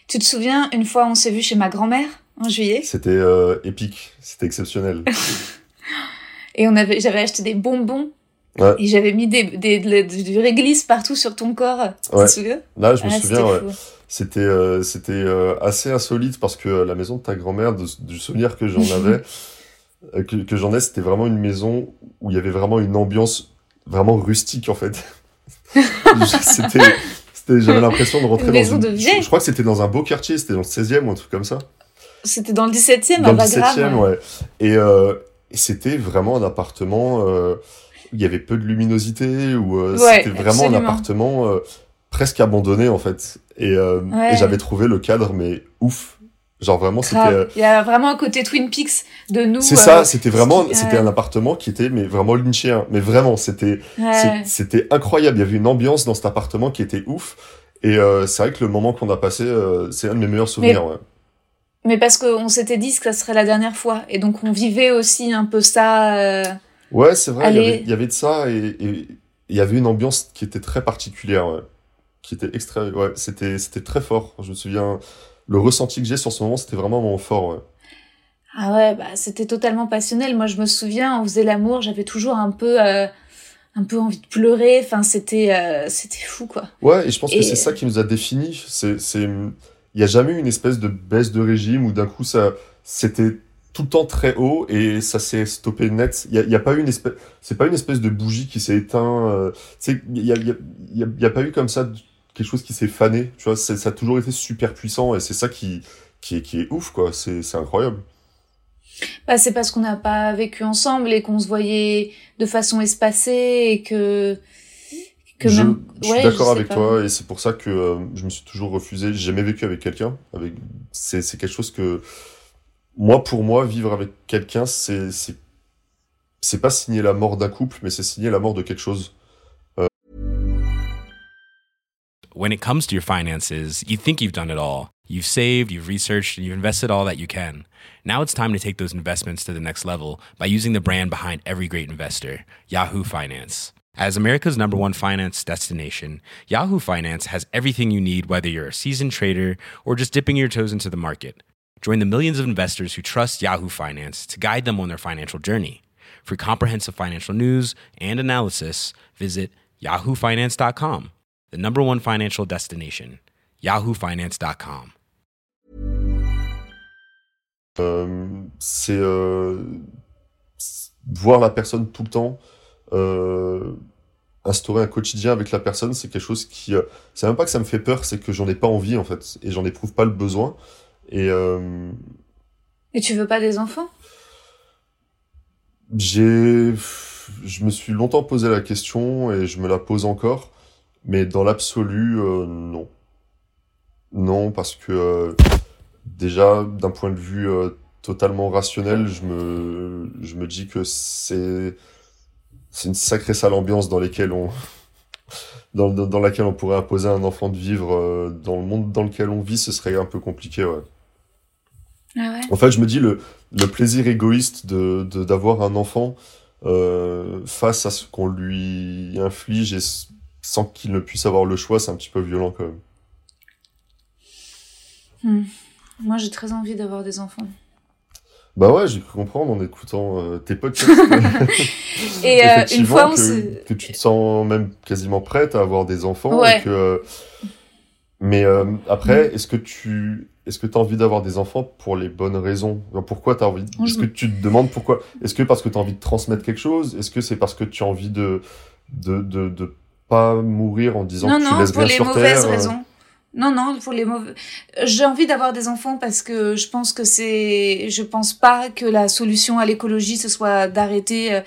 Tu te souviens, une fois, on s'est vu chez ma grand-mère en juillet? C'était euh, épique, c'était exceptionnel. et on avait, j'avais acheté des bonbons. Ouais. Et j'avais mis des, réglisse partout sur ton corps. Ouais. Tu te souviens? Là, je me ah, souviens. C'était euh, c'était euh, assez insolite parce que la maison de ta grand-mère, du souvenir que j'en avais, euh, que, que j'en ai, c'était vraiment une maison où il y avait vraiment une ambiance vraiment rustique en fait. c'était, j'avais l'impression de rentrer dans une, de je, crois que c'était dans un beau quartier, c'était dans le 16e ou un truc comme ça. C'était dans le 17e, dans le 17e, ouais. Et, euh, et c'était vraiment un appartement, euh, il y avait peu de luminosité, ou euh, c'était vraiment un appartement euh, presque abandonné en fait. Et, euh, et j'avais trouvé le cadre, mais ouf. Genre vraiment, c'était. Il y a vraiment un côté Twin Peaks de nous. C'est ça, c'était vraiment, c'était un appartement qui était, mais vraiment lynchien. Mais vraiment, c'était, c'était incroyable. Il y avait une ambiance dans cet appartement qui était ouf. Et c'est vrai que le moment qu'on a passé, c'est un de mes meilleurs souvenirs. Mais, mais parce qu'on s'était dit que ça serait la dernière fois, et donc on vivait aussi un peu ça. Ouais, c'est vrai. Il y, avait, il y, avait, de ça, et, il y avait une ambiance qui était très particulière, ouais. qui était extrêmement, ouais, c'était, c'était très fort. Je me souviens le ressenti que j'ai sur ce moment, c'était vraiment mon fort. Ouais. Ah ouais, bah c'était totalement passionnel. Moi, je me souviens, on faisait l'amour, j'avais toujours un peu, euh, un peu envie de pleurer. Enfin, c'était, euh, c'était fou, quoi. Ouais, et je pense que c'est ça qui nous a définis. C'est, c'est, il y a jamais eu une espèce de baisse de régime où d'un coup ça, c'était tout le temps très haut et ça s'est stoppé net. Il y a, pas eu une espèce, c'est pas une espèce de bougie qui s'est éteint. Euh, il y a, pas eu comme ça quelque chose qui s'est fané. Tu vois, ça a toujours été super puissant et c'est ça qui, qui, est, qui est ouf, quoi. C'est incroyable. Bah, c'est parce qu'on n'a pas vécu ensemble et qu'on se voyait de façon espacée et que. que je, même... je suis d'accord avec toi et c'est pour ça que euh, je me suis toujours refusé. J'ai jamais vécu avec quelqu'un. Avec... C'est quelque chose que. Moi, pour moi, vivre avec quelqu'un, c'est. C'est pas signer la mort d'un couple, mais c'est signer la mort de quelque chose. Euh. when it comes to your finances, you think you've done it all. You've saved, you've researched, and you've invested all that you can. Now it's time to take those investments to the next level by using the brand behind every great investor, Yahoo Finance. As America's number one finance destination, Yahoo Finance has everything you need, whether you're a seasoned trader or just dipping your toes into the market. Join the millions of investors who trust Yahoo Finance to guide them on their financial journey. For comprehensive financial news and analysis, visit yahoofinance.com the number one financial destination, yahoofinance.com. Euh, c'est euh, voir la personne tout le temps, euh, instaurer un quotidien avec la personne, c'est quelque chose qui, euh, c'est même pas que ça me fait peur, c'est que j'en ai pas envie en fait, et j'en éprouve pas le besoin. Et euh, et tu veux pas des enfants? J'ai, je me suis longtemps posé la question et je me la pose encore. Mais dans l'absolu, euh, non. Non, parce que euh, déjà, d'un point de vue totalement rationnel, je me, je me dis que c'est, c'est une sacrée sale ambiance dans laquelle on, dans, dans, dans laquelle on pourrait imposer à un enfant de vivre dans le monde dans lequel on vit, ce serait un peu compliqué, ouais. Ah ouais. En fait, je me dis le, le plaisir égoïste de de- d'avoir un enfant euh, face à ce qu'on lui inflige et sans qu'il ne puisse avoir le choix, c'est un petit peu violent quand même. Moi, j'ai très envie d'avoir des enfants. Bah ouais, j'ai cru comprendre en écoutant euh, tes podcasts. Et euh, une fois, on que, que tu te sens même quasiment prête à avoir des enfants. Ouais. et que... Mais euh, après, est-ce que tu est-ce que tu as envie d'avoir des enfants pour les bonnes raisons? Genre, Pourquoi tu as envie je Est-ce que me- tu te demandes pourquoi? Est-ce que parce que tu as envie de transmettre quelque chose? Est-ce que c'est parce que tu as envie de de, de, de pas mourir en disant Non, que tu non, laisses pour rien les sur mauvaises terre euh, raisons. Non, non, pour les mauvais. J'ai envie d'avoir des enfants parce que je pense que c'est. Je pense pas que la solution à l'écologie ce soit d'arrêter.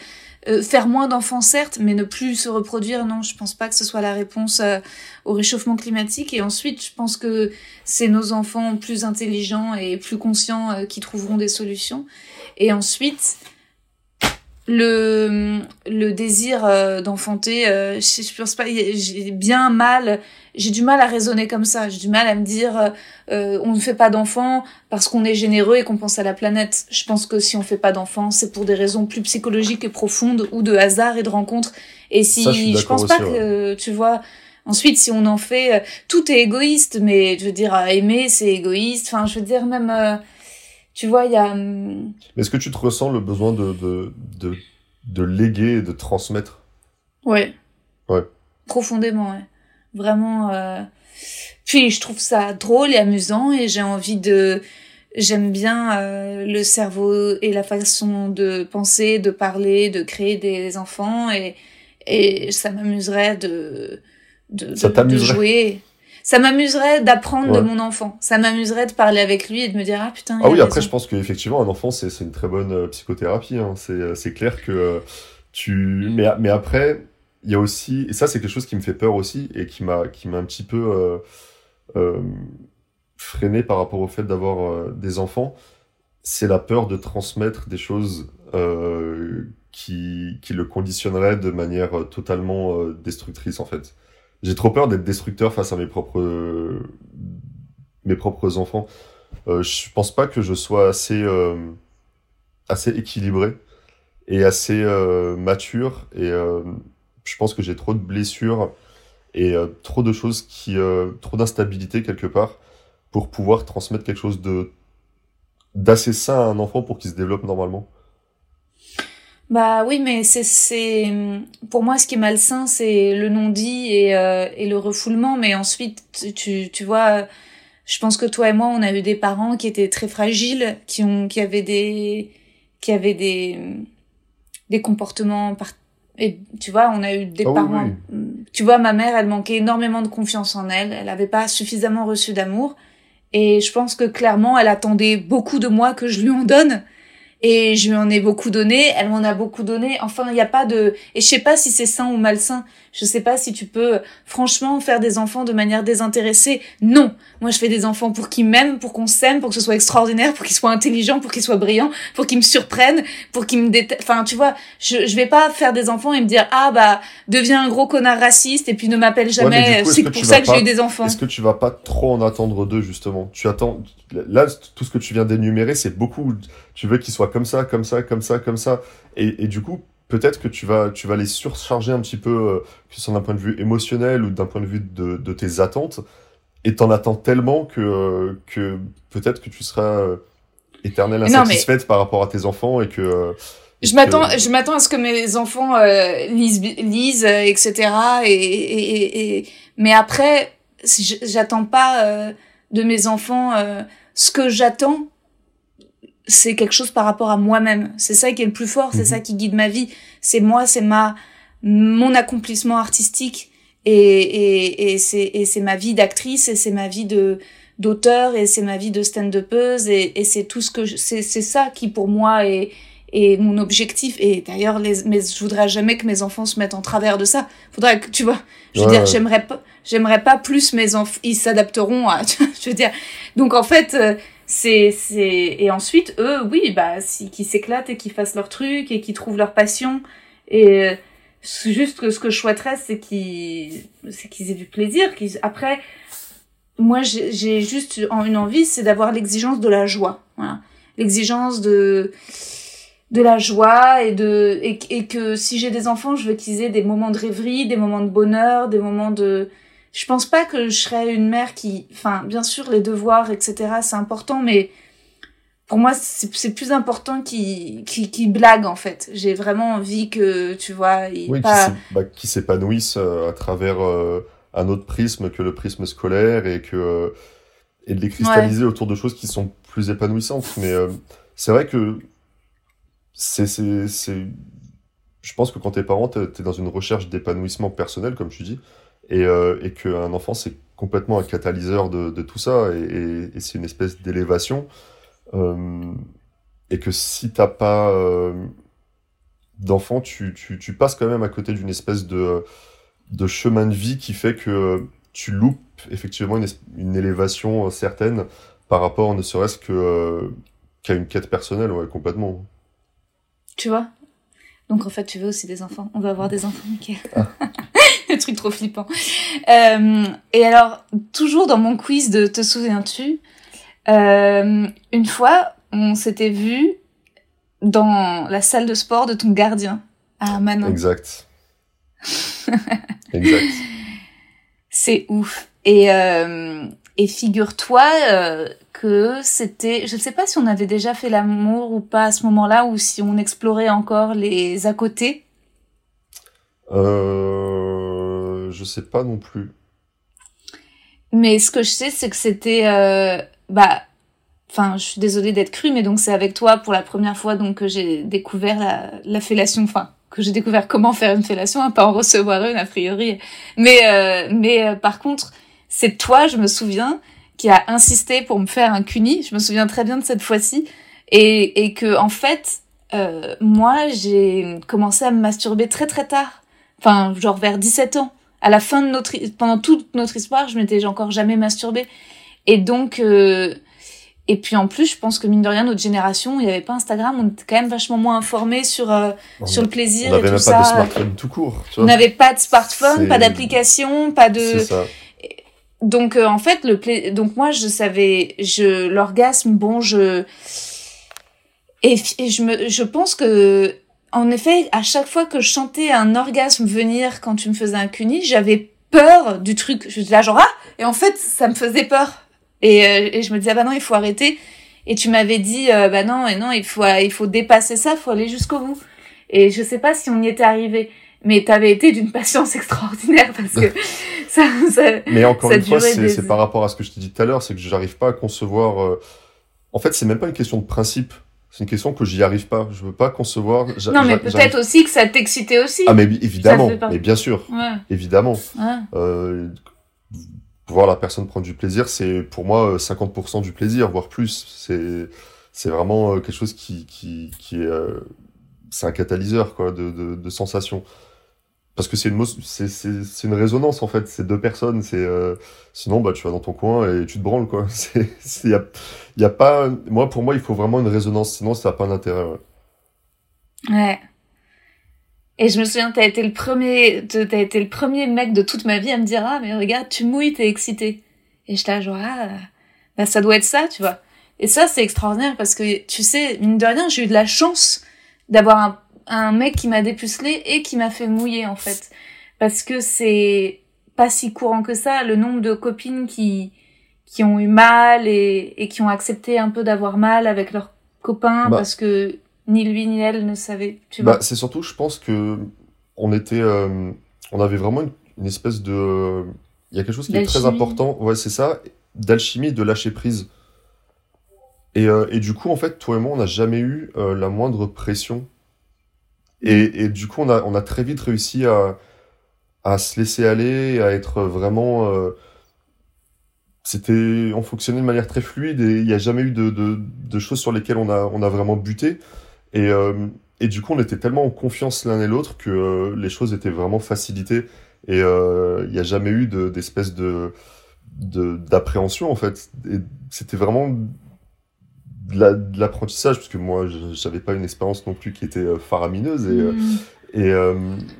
Euh, faire moins d'enfants certes, mais ne plus se reproduire, non, je pense pas que ce soit la réponse euh, au réchauffement climatique. Et ensuite, je pense que c'est nos enfants plus intelligents et plus conscients euh, qui trouveront des solutions. Et ensuite, le le désir euh, d'enfanter, euh, je, je pense pas, j'ai bien mal, j'ai du mal à raisonner comme ça. J'ai du mal à me dire, euh, euh, on ne fait pas d'enfants parce qu'on est généreux et qu'on pense à la planète. Je pense que si on fait pas d'enfants, c'est pour des raisons plus psychologiques et profondes ou de hasard et de rencontre. Et si Ça, je je pense pas aussi, que tu vois. Ensuite, si on en fait, euh, tout est égoïste, mais je veux dire, à aimer, c'est égoïste. Enfin, je veux dire, même, euh, tu vois, il y a. hum, Mais est-ce que tu te ressens le besoin de de de, de léguer et de transmettre? Ouais. Ouais. Profondément, ouais. Vraiment. Euh... Puis je trouve ça drôle et amusant et j'ai envie de. J'aime bien euh, le cerveau et la façon de penser, de parler, de créer des enfants et et ça m'amuserait de de, de- de t'amuserait jouer. Ça m'amuserait d'apprendre de mon enfant. Ça m'amuserait de parler avec lui et de me dire ah putain. Ah oui, après, raison. je pense qu'effectivement, un enfant, c'est c'est une très bonne euh, psychothérapie. Hein. C'est euh, c'est clair que euh, tu. Mais, mais après, il y a aussi. Et ça, c'est quelque chose qui me fait peur aussi et qui m'a qui m'a un petit peu euh, euh, freiné par rapport au fait d'avoir euh, des enfants. C'est la peur de transmettre des choses qui, qui le conditionneraient de manière totalement destructrice, en fait. J'ai trop peur d'être destructeur face à mes propres, mes propres enfants. Euh, je pense pas que je sois assez, euh, assez équilibré et assez euh, mature. Et euh, je pense que j'ai trop de blessures et trop de choses qui, trop d'instabilité quelque part pour pouvoir transmettre quelque chose de d'assez sain à un enfant pour qu'il se développe normalement. Bah oui, mais c'est c'est pour moi ce qui est malsain, c'est le non-dit et euh, et le refoulement. Mais ensuite, tu- tu vois, je pense que toi et moi, on a eu des parents qui étaient très fragiles, qui ont qui avaient des qui avaient des des comportements par et tu vois, on a eu des Ah oui, parents. Tu vois, ma mère, elle manquait énormément de confiance en elle. Elle avait pas suffisamment reçu d'amour. Et je pense que clairement, elle attendait beaucoup de moi que je lui en donne. Et je lui en ai beaucoup donné, elle m'en a beaucoup donné. Enfin, il n'y a pas de... Et je sais pas si c'est sain ou malsain. Je sais pas si tu peux, franchement, faire des enfants de manière désintéressée. Non. Moi, je fais des enfants pour qu'ils m'aiment, pour qu'on s'aime, pour que ce soit extraordinaire, pour qu'ils soient intelligents, pour qu'ils soient brillants, pour qu'ils me surprennent, pour qu'ils me détestent. Enfin, tu vois, je, je vais pas faire des enfants et me dire, ah, bah, deviens un gros connard raciste et puis ne m'appelle mais jamais. c'est que pour ça que j'ai eu des enfants. Est-ce que tu vas pas trop en attendre d'eux, justement? Tu attends. Là, tout ce que tu viens d'énumérer, c'est beaucoup. Tu veux qu'ils soient comme ça, comme ça, comme ça, comme ça. Et, et du coup, peut-être que tu vas, tu vas les surcharger un petit peu, euh, que ce soit d'un point de vue émotionnel ou d'un point de vue de, de tes attentes. Et t'en attends tellement que, euh, que peut-être que tu seras euh, éternelle mais- insatisfaite par rapport à tes enfants et que. Je que- m'attends, je m'attends à ce que mes enfants euh, lisent, lisent, etc. Et, et, et, mais après, j'attends pas euh, de mes enfants. Ce que j'attends, c'est quelque chose par rapport à moi-même. C'est ça qui est le plus fort. C'est Mhm. ça qui guide ma vie. C'est moi, c'est ma mon accomplissement artistique et et et c'est et c'est ma vie d'actrice et c'est ma vie de d'auteur et c'est ma vie de stand-upeuse et et c'est tout ce que c'est c'est ça qui pour moi est et mon objectif et d'ailleurs les mais je voudrais jamais que mes enfants se mettent en travers de ça faudrait que tu vois je veux Ouais, dire j'aimerais pas j'aimerais pas plus mes enfants ils s'adapteront à je veux dire donc en fait euh, c'est c'est et ensuite eux oui bah si qui s'éclatent et qui fassent leur truc et qui trouvent leur passion et euh, C'est juste que ce que je souhaiterais, c'est qu'ils, c'est qu'ils aient du plaisir. Qu'ils, après, moi, j'ai j'ai juste une envie, c'est d'avoir l'exigence de la joie. Voilà. L'exigence de, de la joie et de, et, et que si j'ai des enfants, je veux qu'ils aient des moments de rêverie, des moments de bonheur, des moments de, je pense pas que je serais une mère qui, enfin, bien sûr, les devoirs, etc., c'est important, mais pour moi, c'est plus important qu'ils blaguent, en fait. J'ai vraiment envie que, tu vois, ils Oui, qui pas... s'é- bah, qui s'épanouissent euh, à travers euh, un autre prisme que le prisme scolaire et que euh, et de les cristalliser autour de choses qui sont plus épanouissantes. Mais euh, c'est vrai que c'est je pense que quand t'es parent, t'es dans une recherche d'épanouissement personnel, comme tu dis, et euh, et qu'un enfant c'est complètement un catalyseur de de tout ça et, et, et c'est une espèce d'élévation. Euh, et que si t'as pas euh, d'enfant, tu, tu, tu passes quand même à côté d'une espèce de, de chemin de vie qui fait que tu loupes effectivement une, élévation certaine par rapport ne serait-ce que euh, qu'à une quête personnelle, ouais, complètement. Tu vois? Donc en fait, tu veux aussi des enfants. On va avoir des enfants, Mickaël. Le truc trop flippant. Euh, et alors, toujours dans mon quiz de Te souviens-tu euh, Une fois, on s'était vu dans la salle de sport de ton gardien à Manon. Exact. exact. C'est ouf. Et, euh, et figure-toi euh, que c'était... Je ne sais pas si on avait déjà fait l'amour ou pas à ce moment-là, ou si on explorait encore les à côté. Euh, je sais pas non plus. Mais ce que je sais, c'est que c'était, euh, bah, enfin, je suis désolée d'être crue, mais donc c'est avec toi pour la première fois donc que j'ai découvert la, la fellation, enfin, que j'ai découvert comment faire une fellation, hein, pas en recevoir une a priori. Mais, euh, mais euh, par contre, c'est toi, je me souviens, qui a insisté pour me faire un cuni. Je me souviens très bien de cette fois-ci, et, et que en fait, moi, j'ai commencé à me masturber très très tard, enfin, genre vers 17 ans à la fin de notre pendant toute notre histoire, je m'étais encore jamais masturbée. Et donc euh, et puis en plus, je pense que mine de rien notre génération, il y avait pas Instagram, on était quand même vachement moins informés sur euh, On sur le plaisir on et n'avait tout même ça. pas de smartphone tout court. Tu on vois. n'avait pas de smartphone, pas d'application, pas de ça. donc euh, en fait le pla- donc moi je savais je l'orgasme bon je et, et je me je pense que en effet à chaque fois que je chantais un orgasme venir quand tu me faisais un cuni j'avais peur du truc je disais là genre ah et en fait ça me faisait peur et, euh, et je me disais ah bah non il faut arrêter et tu m'avais dit euh, bah non et non il faut il faut dépasser ça faut aller jusqu'au bout et je sais pas si on y était arrivé mais t'avais été d'une patience extraordinaire parce que ça, ça Mais encore Ça une fois, durait c'est des- c'est par rapport à ce que je t'ai dit tout à l'heure, c'est que j'arrive pas à concevoir. euh, En fait, c'est même pas une question de principe. C'est une question que j'y arrive pas. Je veux pas concevoir. Non, mais peut-être aussi que ça t'excitait aussi. Ah, mais évidemment. Mais bien sûr. Ouais, Évidemment. ouais. Euh, voir la personne prendre du plaisir, c'est pour moi euh, 50% du plaisir, voire plus. C'est c'est vraiment euh, quelque chose qui qui qui est euh, c'est un catalyseur quoi de de, de sensations. Parce que c'est une c'est une résonance en fait. C'est deux personnes. C'est euh, sinon bah tu vas dans ton coin et tu te branles quoi. C'est y a y a pas moi pour moi il faut vraiment une résonance. Sinon ça n'a pas d'intérêt. ouais. Et je me souviens, t'as été le premier, t'as été le premier mec de toute ma vie à me dire, ah, mais regarde, tu mouilles, t'es excité. Et j'étais là, genre, ah, bah, ça doit être ça, tu vois. Et ça, c'est extraordinaire parce que, tu sais, mine de rien, j'ai eu de la chance d'avoir un, un mec qui m'a dépucelé et qui m'a fait mouiller, en fait. Parce que c'est pas si courant que ça, le nombre de copines qui, qui ont eu mal et, et qui ont accepté un peu d'avoir mal avec leurs copains Bah. parce que ni lui ni elle ne savaient, tu Bah, c'est surtout, je pense que on était, euh, on avait vraiment une, une espèce de, il y a quelque chose qui est très important, ouais, c'est ça, d'alchimie, de lâcher prise. Et, euh, et du coup, en fait, toi et moi, on n'a jamais eu euh, la moindre pression. Et, du coup, on a, très vite réussi à, se laisser aller, à être vraiment. euh, c'était, on fonctionnait de manière très fluide et il n'y a jamais eu de, de, de choses sur lesquelles on a, on a vraiment buté. Et, euh, du coup, on était tellement en confiance l'un et l'autre que euh, les choses étaient vraiment facilitées. Et euh, il n'y a jamais eu de- d'espèce de, d'appréhension, en fait. C'était vraiment de la- de l'apprentissage, parce que moi, je- j'avais pas une expérience non plus qui était euh, faramineuse. Et, euh, Mm. Et euh,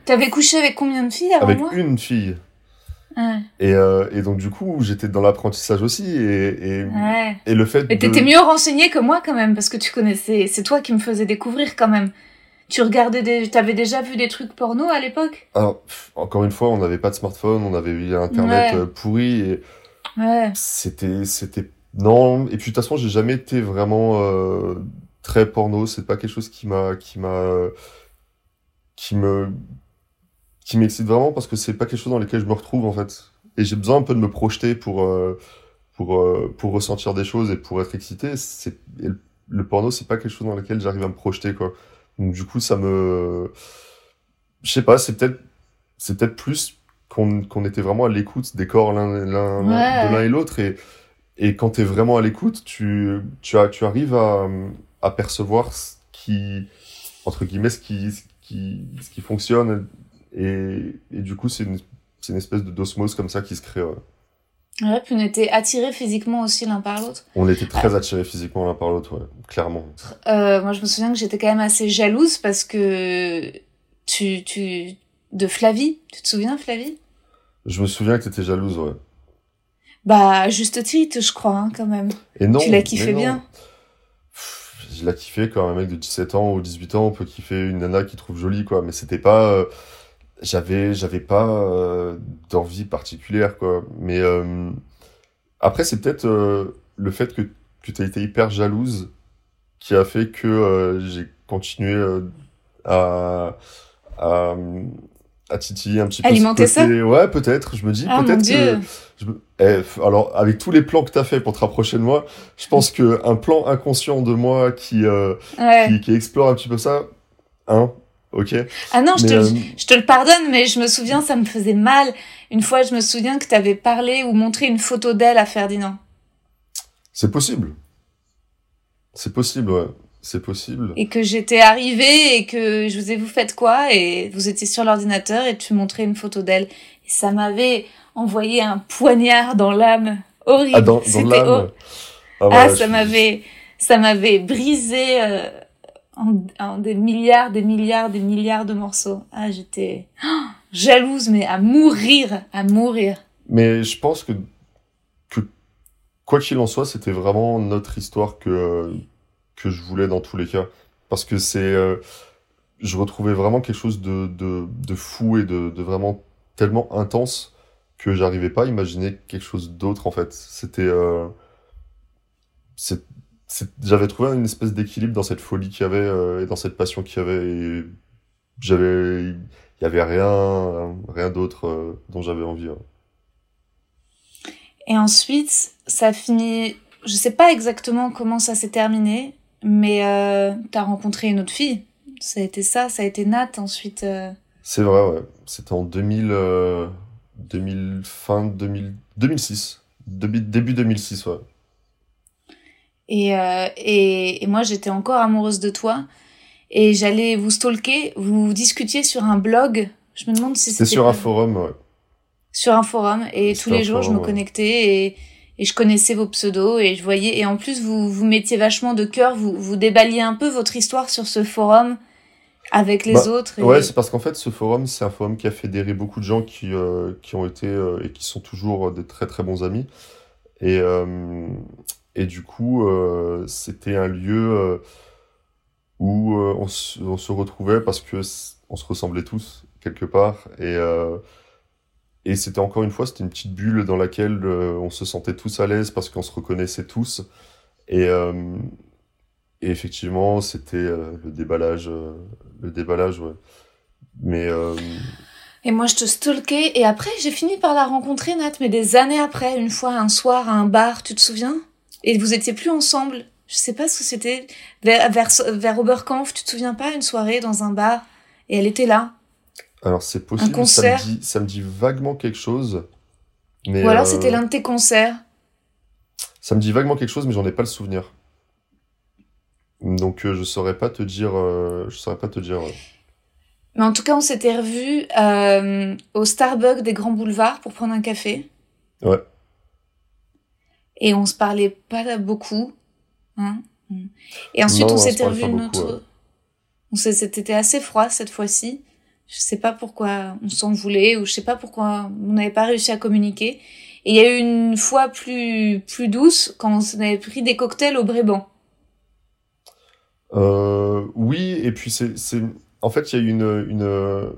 T'avais couché avec combien de filles avant avec moi? une fille. Ouais. Et, euh, et donc du coup, j'étais dans l'apprentissage aussi. Et, et, Ouais. et le fait de... t'étais mieux renseigné que moi quand même, parce que tu connaissais. C'est toi qui me faisais découvrir quand même. Tu regardais des. T'avais déjà vu des trucs porno à l'époque? Alors, pff, encore une fois, on n'avait pas de smartphone, on avait eu Internet Ouais. pourri. Et Ouais. c'était... c'était Non, et puis de toute façon, j'ai jamais été vraiment euh, très porno. C'est pas quelque chose qui m'a... qui m'a... qui me... qui m'excite vraiment parce que c'est pas quelque chose dans lequel je me retrouve en fait. Et j'ai besoin un peu de me projeter pour... euh, pour, euh, pour ressentir des choses et pour être excité, c'est le, porno, c'est pas quelque chose dans lequel j'arrive à me projeter, quoi. Donc du coup, ça me, je sais pas, c'est peut-être, c'est peut-être plus qu'on qu'on était vraiment à l'écoute des corps l'un l'un Ouais. de l'un et l'autre et et quand t'es vraiment à l'écoute, tu tu as tu arrives à à percevoir ce qui entre guillemets ce qui ce qui ce qui fonctionne et et du coup c'est une une espèce de d'osmose comme ça qui se crée. ouais. Ouais, puis on était attirés physiquement aussi l'un par l'autre. On était très attirés physiquement l'un par l'autre, ouais, clairement. Euh, moi, je me souviens que j'étais quand même assez jalouse parce que tu, tu, de Flavie, tu te souviens, Flavie? Je me souviens que t'étais jalouse, ouais. Bah, juste titre, je crois, hein, quand même. Et non, tu l'as kiffé bien. Je l'ai kiffé quand un mec de 17 ans ou 18 ans peut kiffer une nana qu'il trouve jolie, quoi. Mais c'était pas, euh, j'avais, j'avais pas euh, d'envie particulière, quoi. Mais euh, après, c'est peut-être le fait que que t'as été hyper jalouse qui a fait que j'ai continué à à à titiller un petit peu Alimenter ça Ouais, peut-être. Je me dis Ah, peut-être que Dieu. je me- eh, alors, avec tous les plans que t'as fait pour te rapprocher de moi, je pense que un plan inconscient de moi qui, euh, Ouais. qui, qui explore un petit peu ça, hein, ok. Ah non, je te, euh, je te le pardonne, mais je me souviens, ça me faisait mal. Une fois, je me souviens que t'avais parlé ou montré une photo d'elle à Ferdinand. c'est possible. C'est possible, ouais. C'est possible. Et que j'étais arrivée et que je vous ai, vous faites quoi? Et vous étiez sur l'ordinateur et tu montrais une photo d'elle. Et ça m'avait envoyé un poignard dans l'âme. Horrible. Ah, dans, dans l'âme. Ah, Ah, ça je m'avait, ça m'avait brisé euh, en, en des milliards, des milliards, des milliards de morceaux. Ah, j'étais oh, jalouse, mais à mourir, à mourir. Mais je pense que, que quoi qu'il en soit, c'était vraiment notre histoire que, que je voulais dans tous les cas. Parce que c'est, euh, je retrouvais vraiment quelque chose de, de, de fou et de, de vraiment tellement intense que j'arrivais pas à imaginer quelque chose d'autre en fait. C'était, euh, j'avais trouvé une espèce d'équilibre dans cette folie qu'il y avait euh, et dans cette passion qu'il y avait j'avais, il y avait rien, rien d'autre euh, dont j'avais envie. hein. Et ensuite, ça finit. Je sais pas exactement comment ça s'est terminé, mais euh, t'as rencontré une autre fille. Ça a été ça, ça a été Nat ensuite. euh, C'est vrai, ouais. C'était en 2000, euh, 2000, fin 2000, 2006. Début, début 2006, ouais. Et, euh, et, et moi, j'étais encore amoureuse de toi. Et j'allais vous stalker. Vous discutiez sur un blog. Je me demande si C'était sur pas- un forum, ouais. sur un forum. Et tous les jours, je me ouais. connectais et, et je connaissais vos pseudos et je voyais. Et en plus, vous vous mettiez vachement de cœur. Vous vous déballiez un peu votre histoire sur ce forum avec les Bah, autres. et- Ouais, c'est parce qu'en fait, ce forum, c'est un forum qui a fédéré beaucoup de gens qui, euh, qui ont été euh, et qui sont toujours euh, des très très bons amis. Et, euh, et du coup, c'était un lieu où on, se- on se retrouvait parce que on se ressemblait tous quelque part. Et, et c'était encore une fois, c'était une petite bulle dans laquelle euh, on se sentait tous à l'aise parce qu'on se reconnaissait tous. Et, euh, effectivement, c'était euh, le déballage, le déballage, ouais. Mais Et moi, je te stalkais. Et après, j'ai fini par la rencontrer, Nat, mais des années après, une fois, un soir, à un bar, tu te souviens? Et vous étiez plus ensemble. Je sais pas ce que c'était. Vers, vers Oberkampf, tu te souviens pas, une soirée dans un bar Et elle était là. Alors c'est possible, concert. ça me dit, ça me dit vaguement quelque chose. Mais Ou alors euh, c'était l'un de tes concerts. ça me dit vaguement quelque chose, mais j'en ai pas le souvenir. Donc euh, je saurais pas te dire, euh, je saurais pas te dire. Mais en tout cas, on s'était revus au Starbucks des Grands Boulevards pour prendre un café. Ouais. Et on se parlait pas beaucoup. Hein Et ensuite, Non, on s'était revus autre... ouais. On assez froid cette fois-ci. Je sais pas pourquoi on s'en voulait ou je sais pas pourquoi on n'avait pas réussi à communiquer. Et il y a eu une fois plus plus douce quand on avait pris des cocktails au Bréban. Euh, oui, et puis c'est, c'est, en fait, il y a eu une, une,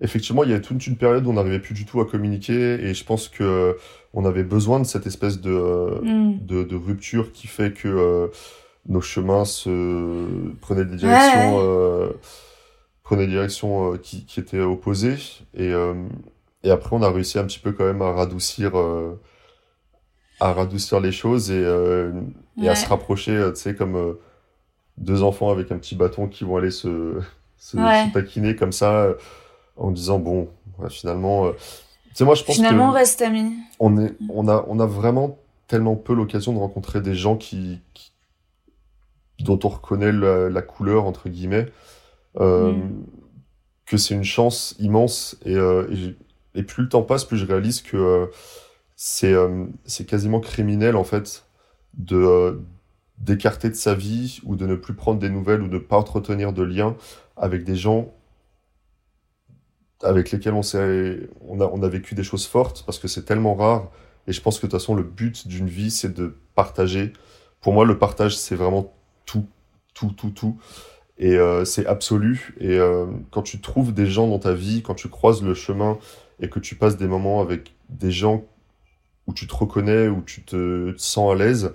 effectivement, il y a toute une période où on n'arrivait plus du tout à communiquer, et je pense que on avait besoin de cette espèce de, Mm. de, de rupture qui fait que euh, nos chemins se prenaient des directions, Ouais. euh, prenaient des directions euh, qui, qui étaient opposées, et, euh, et après on a réussi un petit peu quand même à radoucir, euh, à radoucir les choses et, et à se rapprocher, tu sais, comme deux enfants avec un petit bâton qui vont aller se, se, Ouais. se taquiner comme ça, en disant bon, ouais, finalement, euh, tu sais, moi je pense Finalement, on reste amis. on est, on a, on a vraiment tellement peu l'occasion de rencontrer des gens qui, qui- dont on reconnaît la, la couleur entre guillemets, euh, Mm. que c'est une chance immense et, euh, et, plus le temps passe, plus je réalise que euh, c'est, c'est quasiment criminel en fait de d'écarter de sa vie ou de ne plus prendre des nouvelles ou de ne pas entretenir de liens avec des gens avec lesquels on on a, on a vécu des choses fortes parce que c'est tellement rare. Et je pense que de toute façon, le but d'une vie, c'est de partager. Pour moi, le partage, c'est vraiment tout, tout, tout, tout. Et euh, c'est absolu. Et euh, quand tu trouves des gens dans ta vie, quand tu croises le chemin et que tu passes des moments avec des gens où tu te reconnais, où tu te sens à l'aise,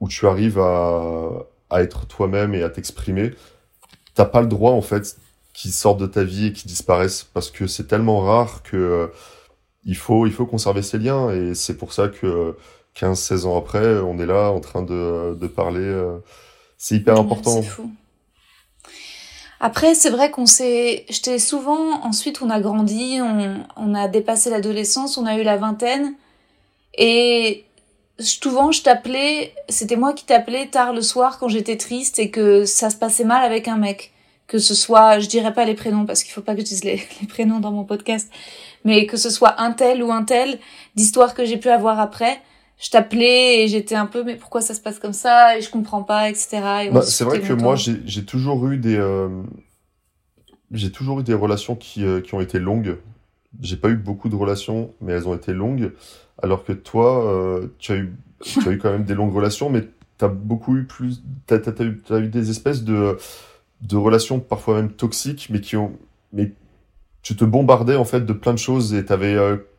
où tu arrives à, à être toi-même et à t'exprimer, t'as pas le droit, en fait, qui sortent de ta vie et qui disparaissent parce que c'est tellement rare que euh, il faut il faut conserver ces liens et c'est pour ça que 15 16 ans après on est là en train de, de parler c'est hyper Ouais, important C'est fou. Après, c'est vrai qu'on s'est, j'étais souvent, ensuite on a grandi, on, a dépassé l'adolescence, on a eu la vingtaine, et souvent je t'appelais, c'était moi qui t'appelais tard le soir quand j'étais triste et que ça se passait mal avec un mec. Que ce soit, je dirais pas les prénoms parce qu'il faut pas que je dise les, les prénoms dans mon podcast, mais que ce soit un tel ou un tel, d'histoires que j'ai pu avoir après, je t'appelais et j'étais un peu mais pourquoi ça se passe comme ça et je comprends pas etc. Bah, c'est vrai que moi j'ai toujours eu des euh, j'ai toujours eu des relations qui euh, qui ont été longues. J'ai pas eu beaucoup de relations mais elles ont été longues. Alors que toi euh, tu as eu tu as eu quand même des longues relations mais t'as beaucoup eu plus t'as t'as eu t'as eu des espèces de de relations parfois même toxiques mais qui ont mais tu te bombardais en fait de plein de choses et t'avais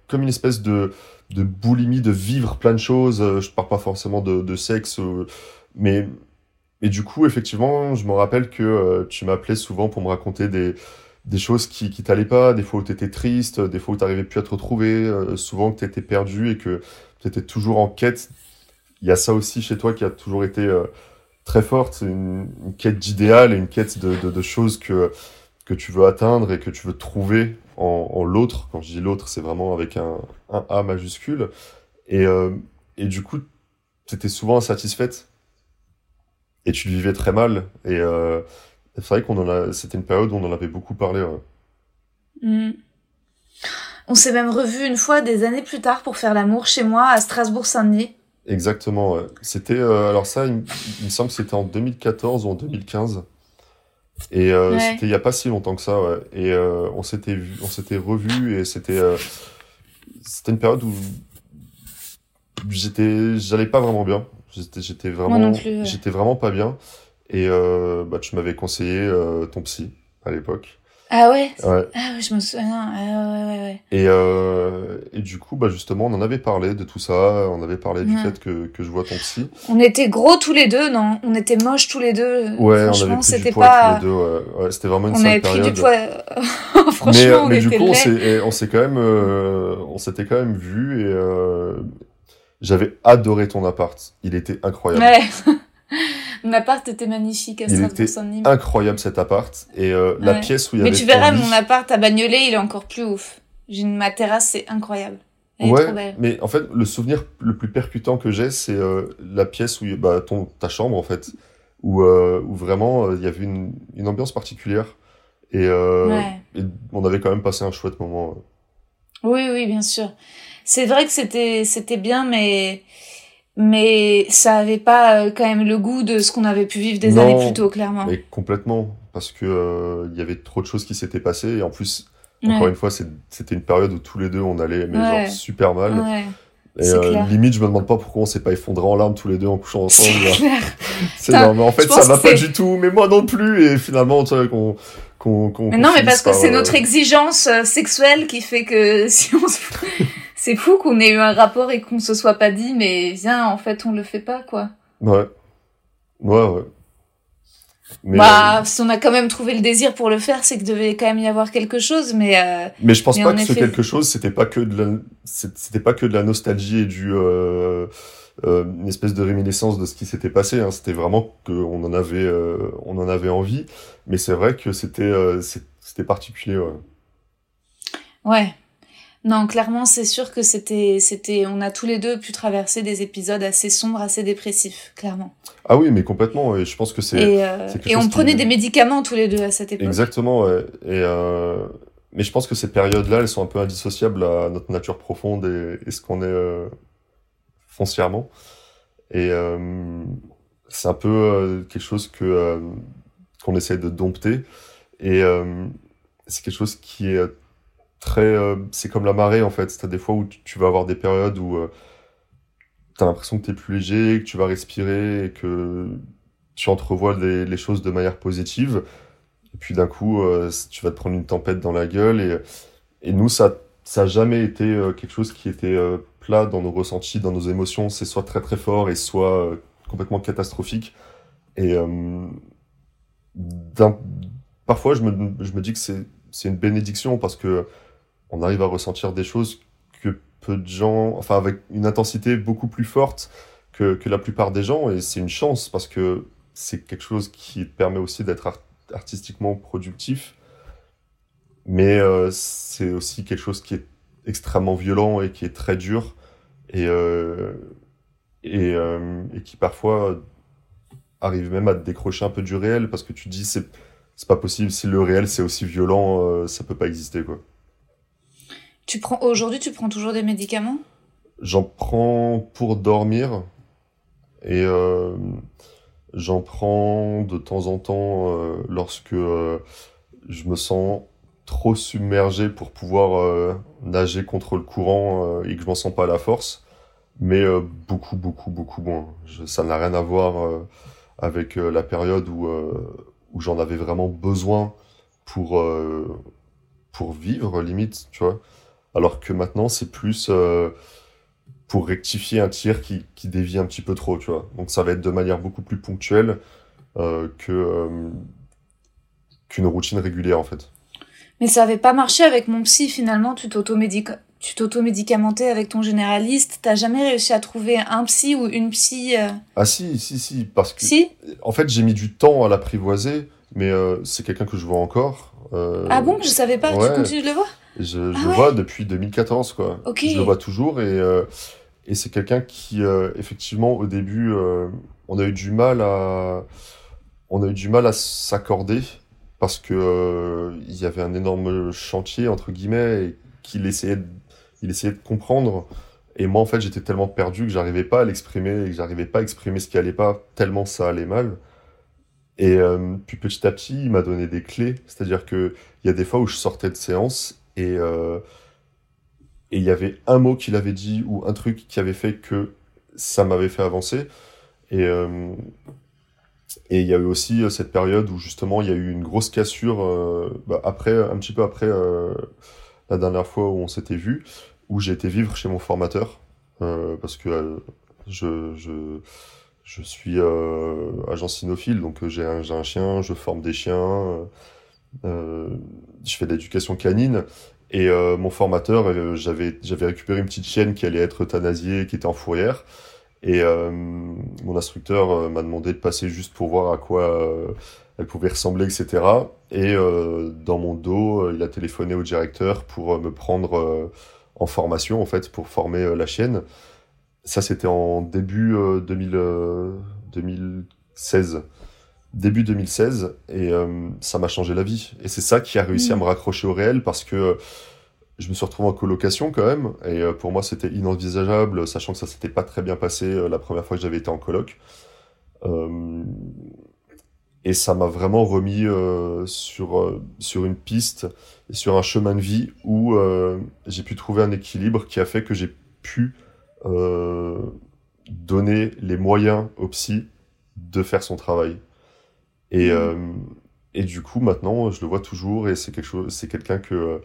comme une espèce de de boulimie de vivre plein de choses Euh, je parle pas forcément de de sexe euh, mais et du coup, effectivement, je me rappelle que euh, tu m'appelais souvent pour me raconter des, des choses qui, qui t'allaient pas, des fois où t'étais triste, des fois où t'arrivais plus à te retrouver, souvent que t'étais perdu et que t'étais toujours en quête. Il y a ça aussi chez toi qui a toujours été très forte, une quête d'idéal et une quête de, de, de choses que, que tu veux atteindre et que tu veux trouver en, en l'autre. Quand je dis l'autre, c'est vraiment avec un, un A majuscule. Et, euh, et du coup, t'étais souvent insatisfaite et tu le vivais très mal. Et euh, c'est vrai qu'on en a, c'était une période où on en avait beaucoup parlé. ouais. Mm. On s'est même revu une fois des années plus tard pour faire l'amour chez moi à Strasbourg-Saint-Denis. Exactement. ouais. C'était euh, alors ça, il, il me semble que c'était en 2014 ou en 2015. Et euh, Ouais. c'était il y a pas si longtemps que ça. Ouais. Et euh, on s'était vu, on s'était revu et c'était euh, c'était une période où j'étais, j'allais pas vraiment bien. J'étais, j'étais vraiment, j'étais vraiment pas bien. Et euh, bah, tu m'avais conseillé euh, ton psy à l'époque. Ah ouais Ouais. Ah ouais, je me souviens. Ah ouais, ouais, ouais. Et, euh, et du coup, bah justement, on en avait parlé de tout ça. On avait parlé du Ouais. fait que, que je vois ton psy. On était gros tous les deux, non? On était moches tous les deux. Ouais, on avait Franchement, pris du poids pas. tous les deux. Ouais, Ouais, c'était vraiment une On avait pris période. du poids. Franchement, mais euh, on mais du était coup, on laids. s'est et on s'est quand même, euh, on s'était quand même vu et euh, j'avais adoré ton appart. Il était incroyable. Ouais. Mon appart était magnifique à Strasbourg-Saint-Denis. Incroyable cet appart et euh, la Ouais. pièce où il y Mais avait tu ton verras, lit- mon appart à Bagnolet, il est encore plus ouf. J'ai une, ma terrasse, c'est incroyable. Elle est Ouais, trop belle. mais en fait, le souvenir le plus percutant que j'ai, c'est euh, la pièce où, bah, ton, ta chambre, en fait, où, euh, où vraiment il y avait une, une ambiance particulière. Et, Ouais. et on avait quand même passé un chouette moment. Oui, oui, bien sûr. C'est vrai que c'était, c'était bien, mais, mais ça avait pas euh, quand même le goût de ce qu'on avait pu vivre des Non. années plus tôt, clairement. Mais complètement, parce que il y avait trop de choses qui s'étaient passées et en plus encore une fois c'était une période où tous les deux on allait mais genre super mal. Et limite je me demande pas pourquoi on s'est pas effondré en larmes tous les deux en couchant ensemble c'est non mais en fait ça va pas du tout mais moi non plus et finalement tu vois qu'on non, mais parce que c'est notre exigence sexuelle qui fait que si on se... c'est fou qu'on ait eu un rapport et qu'on se soit pas dit, mais viens, en fait, on le fait pas, quoi. Ouais. Ouais, ouais. bah, euh, si on a quand même trouvé le désir pour le faire, c'est que devait quand même y avoir quelque chose, mais. Euh, mais je pense pas que ce quelque chose, c'était pas que de la, c'était pas que de la nostalgie et du, euh, une espèce de réminiscence de ce qui s'était passé. Hein. C'était vraiment qu'on en avait, on en avait envie, mais c'est vrai que c'était, c'était particulier. Ouais. ouais. Non, clairement, c'est sûr que c'était, c'était, on a tous les deux pu traverser des épisodes assez sombres, assez dépressifs, clairement. Ah oui, mais complètement. Et je pense que c'est. Et, euh, et on prenait des médicaments tous les deux à cette époque. Exactement. Ouais. Et euh... mais je pense que ces périodes-là, elles sont un peu indissociables à notre nature profonde et, ce qu'on est euh, foncièrement. Et c'est un peu quelque chose que qu'on essaie de dompter. Et c'est quelque chose qui est Euh, c'est comme la marée en fait. C'est des fois où tu, vas avoir des périodes où euh, tu as l'impression que tu es plus léger, que tu vas respirer et que tu entrevois les, choses de manière positive. Et puis d'un coup, euh, tu vas te prendre une tempête dans la gueule. Et, nous, ça ça jamais été quelque chose qui était plat dans nos ressentis, dans nos émotions. C'est soit très très fort et soit complètement catastrophique. Et parfois, je me, dis que c'est une bénédiction parce que on arrive à ressentir des choses que peu de gens, enfin avec une intensité beaucoup plus forte que, que la plupart des gens, et c'est une chance parce que c'est quelque chose qui permet aussi d'être artistiquement productif, mais euh, c'est aussi quelque chose qui est extrêmement violent et qui est très dur, et, euh, euh, et, qui parfois arrive même à te décrocher un peu du réel, parce que tu dis c'est pas possible, si le réel c'est aussi violent, ça peut pas exister quoi. Tu prends aujourd'hui, tu prends toujours des médicaments? J'en prends pour dormir et euh, j'en prends de temps en temps euh, lorsque euh, je me sens trop submergé pour pouvoir nager contre le courant et que je m'en sens pas à la force. Mais beaucoup, beaucoup, beaucoup moins. Ça n'a rien à voir avec la période où, où j'en avais vraiment besoin pour, pour vivre, limite, tu vois alors que maintenant c'est plus euh, pour rectifier un tir qui, qui dévie un petit peu trop, tu vois. Donc ça va être de manière beaucoup plus ponctuelle euh, que euh, qu'une routine régulière en fait. Mais ça avait pas marché avec mon psy finalement, tu tu t'auto-médicamentais avec ton généraliste, t'as jamais réussi à trouver un psy ou une psy Ah si, si, si, parce que... Si? En fait, j'ai mis du temps à l'apprivoiser, mais c'est quelqu'un que je vois encore. Ah bon, je savais pas, tu continues de le voir? Je, je ah le vois depuis 2014, quoi. Je le vois toujours et, euh, et c'est quelqu'un qui, euh, effectivement, au début, euh, on a eu du mal à, on a eu du mal à s'accorder parce que il y avait un énorme chantier entre guillemets et qu'il essayait, de, il essayait de comprendre. Et moi, en fait, j'étais tellement perdu que j'arrivais pas à l'exprimer et que j'arrivais pas à exprimer ce qui allait pas tellement ça allait mal. Et puis petit à petit, il m'a donné des clés. C'est-à-dire que il y a des fois où je sortais de séance et euh, et il y avait un mot qu'il avait dit ou un truc qui avait fait que ça m'avait fait avancer. Et euh, et il y a eu aussi euh, cette période où justement il y a eu une grosse cassure bah, après, un petit peu après la dernière fois où on s'était vu, où j'ai été vivre chez mon formateur parce que je, je, je suis agent cynophile, donc j'ai un, un chien, je forme des chiens. Euh, je fais de l'éducation canine. Et euh, mon formateur, euh, j'avais récupéré une petite chienne qui allait être euthanasiée, qui était en fourrière. Et mon instructeur m'a demandé de passer juste pour voir à quoi elle pouvait ressembler, etc. Et dans mon dos, il a téléphoné au directeur pour me prendre en formation, en fait, pour former la chienne. Ça, c'était en début 2000, 2016 début 2016 et euh, ça m'a changé la vie. Et c'est ça qui a réussi à mm. me raccrocher au réel parce que je me suis retrouvé en colocation quand même et euh, pour moi c'était inenvisageable sachant que ça s'était pas très bien passé euh, la première fois que j'avais été en coloc. et ça m'a vraiment remis euh, sur, euh, sur une piste et sur un chemin de vie où euh, j'ai pu trouver un équilibre qui a fait que j'ai pu euh, donner les moyens au psy de faire son travail. Et, Mhm. euh, et du coup, maintenant, je le vois toujours et c'est quelque chose, c'est quelqu'un que, euh,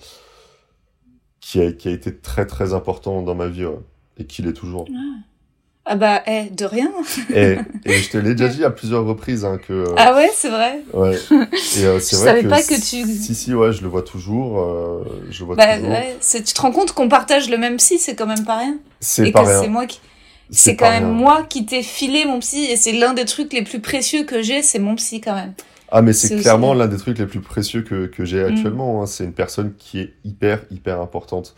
qui, a, qui a été très très important dans ma vie ouais, et qui l'est toujours. Ah bah, eh, de rien. Et, et je te l'ai déjà dit à plusieurs reprises hein, que. euh, Ah ouais, c'est vrai. Ouais. Et euh, c'est Je vrai savais que pas que tu- Si, si, ouais, je le vois toujours. euh, je vois Bah toujours. ouais, tu te rends compte qu'on partage le même psy, c'est quand même pas rien. C'est pas que rien. c'est moi qui... C'est quand même rien. moi qui t'ai filé mon psy et c'est l'un des trucs les plus précieux que j'ai, c'est mon psy quand même. Ah, mais c'est clairement l'un des trucs les plus précieux que, que j'ai Mm. actuellement. hein. C'est une personne qui est hyper, hyper importante.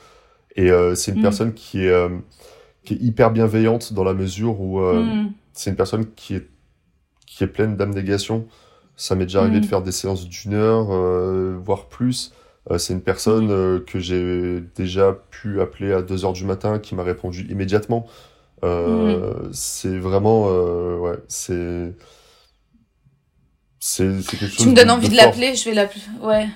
Et c'est une Mm. personne qui est, qui est hyper bienveillante dans la mesure où euh, Mm. c'est une personne qui est, qui est pleine d'abnégation. Ça m'est déjà arrivé Mm. de faire des séances d'une heure, euh, voire plus. Euh, c'est une personne Mm. euh, que j'ai déjà pu appeler à 2 heures du matin, qui m'a répondu immédiatement. C'est vraiment, ouais, c'est, c'est, quelque chose Tu me donnes de- envie de fort. l'appeler, je vais l'appeler. Ouais.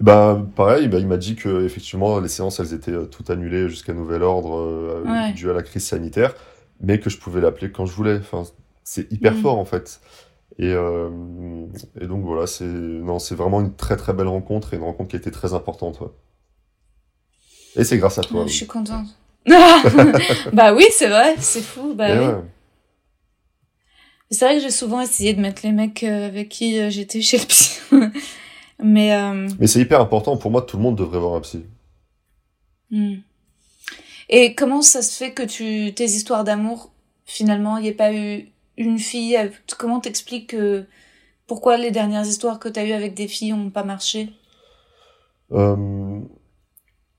Bah, pareil, bah, il m'a dit que effectivement les séances elles étaient euh, toutes annulées jusqu'à nouvel ordre euh, Ouais. dû à la crise sanitaire, mais que je pouvais l'appeler quand je voulais. Enfin, c'est hyper Mm. fort en fait. Et, euh, et donc voilà, c'est non, c'est vraiment une très très belle rencontre et une rencontre qui a été très importante. ouais. Et c'est grâce à toi. Oui. je suis contente. bah oui, c'est vrai, c'est fou. Bah oui. ouais. C'est vrai que j'ai souvent essayé de mettre les mecs euh, avec qui j'étais chez le psy. Mais euh, Mais c'est hyper important pour moi. Tout le monde devrait voir un psy. hmm. et comment ça se fait que tu tes histoires d'amour finalement il n'y a pas eu une fille? Euh, Comment t'expliques que pourquoi les dernières histoires que t'as eues avec des filles ont pas marché? Euh,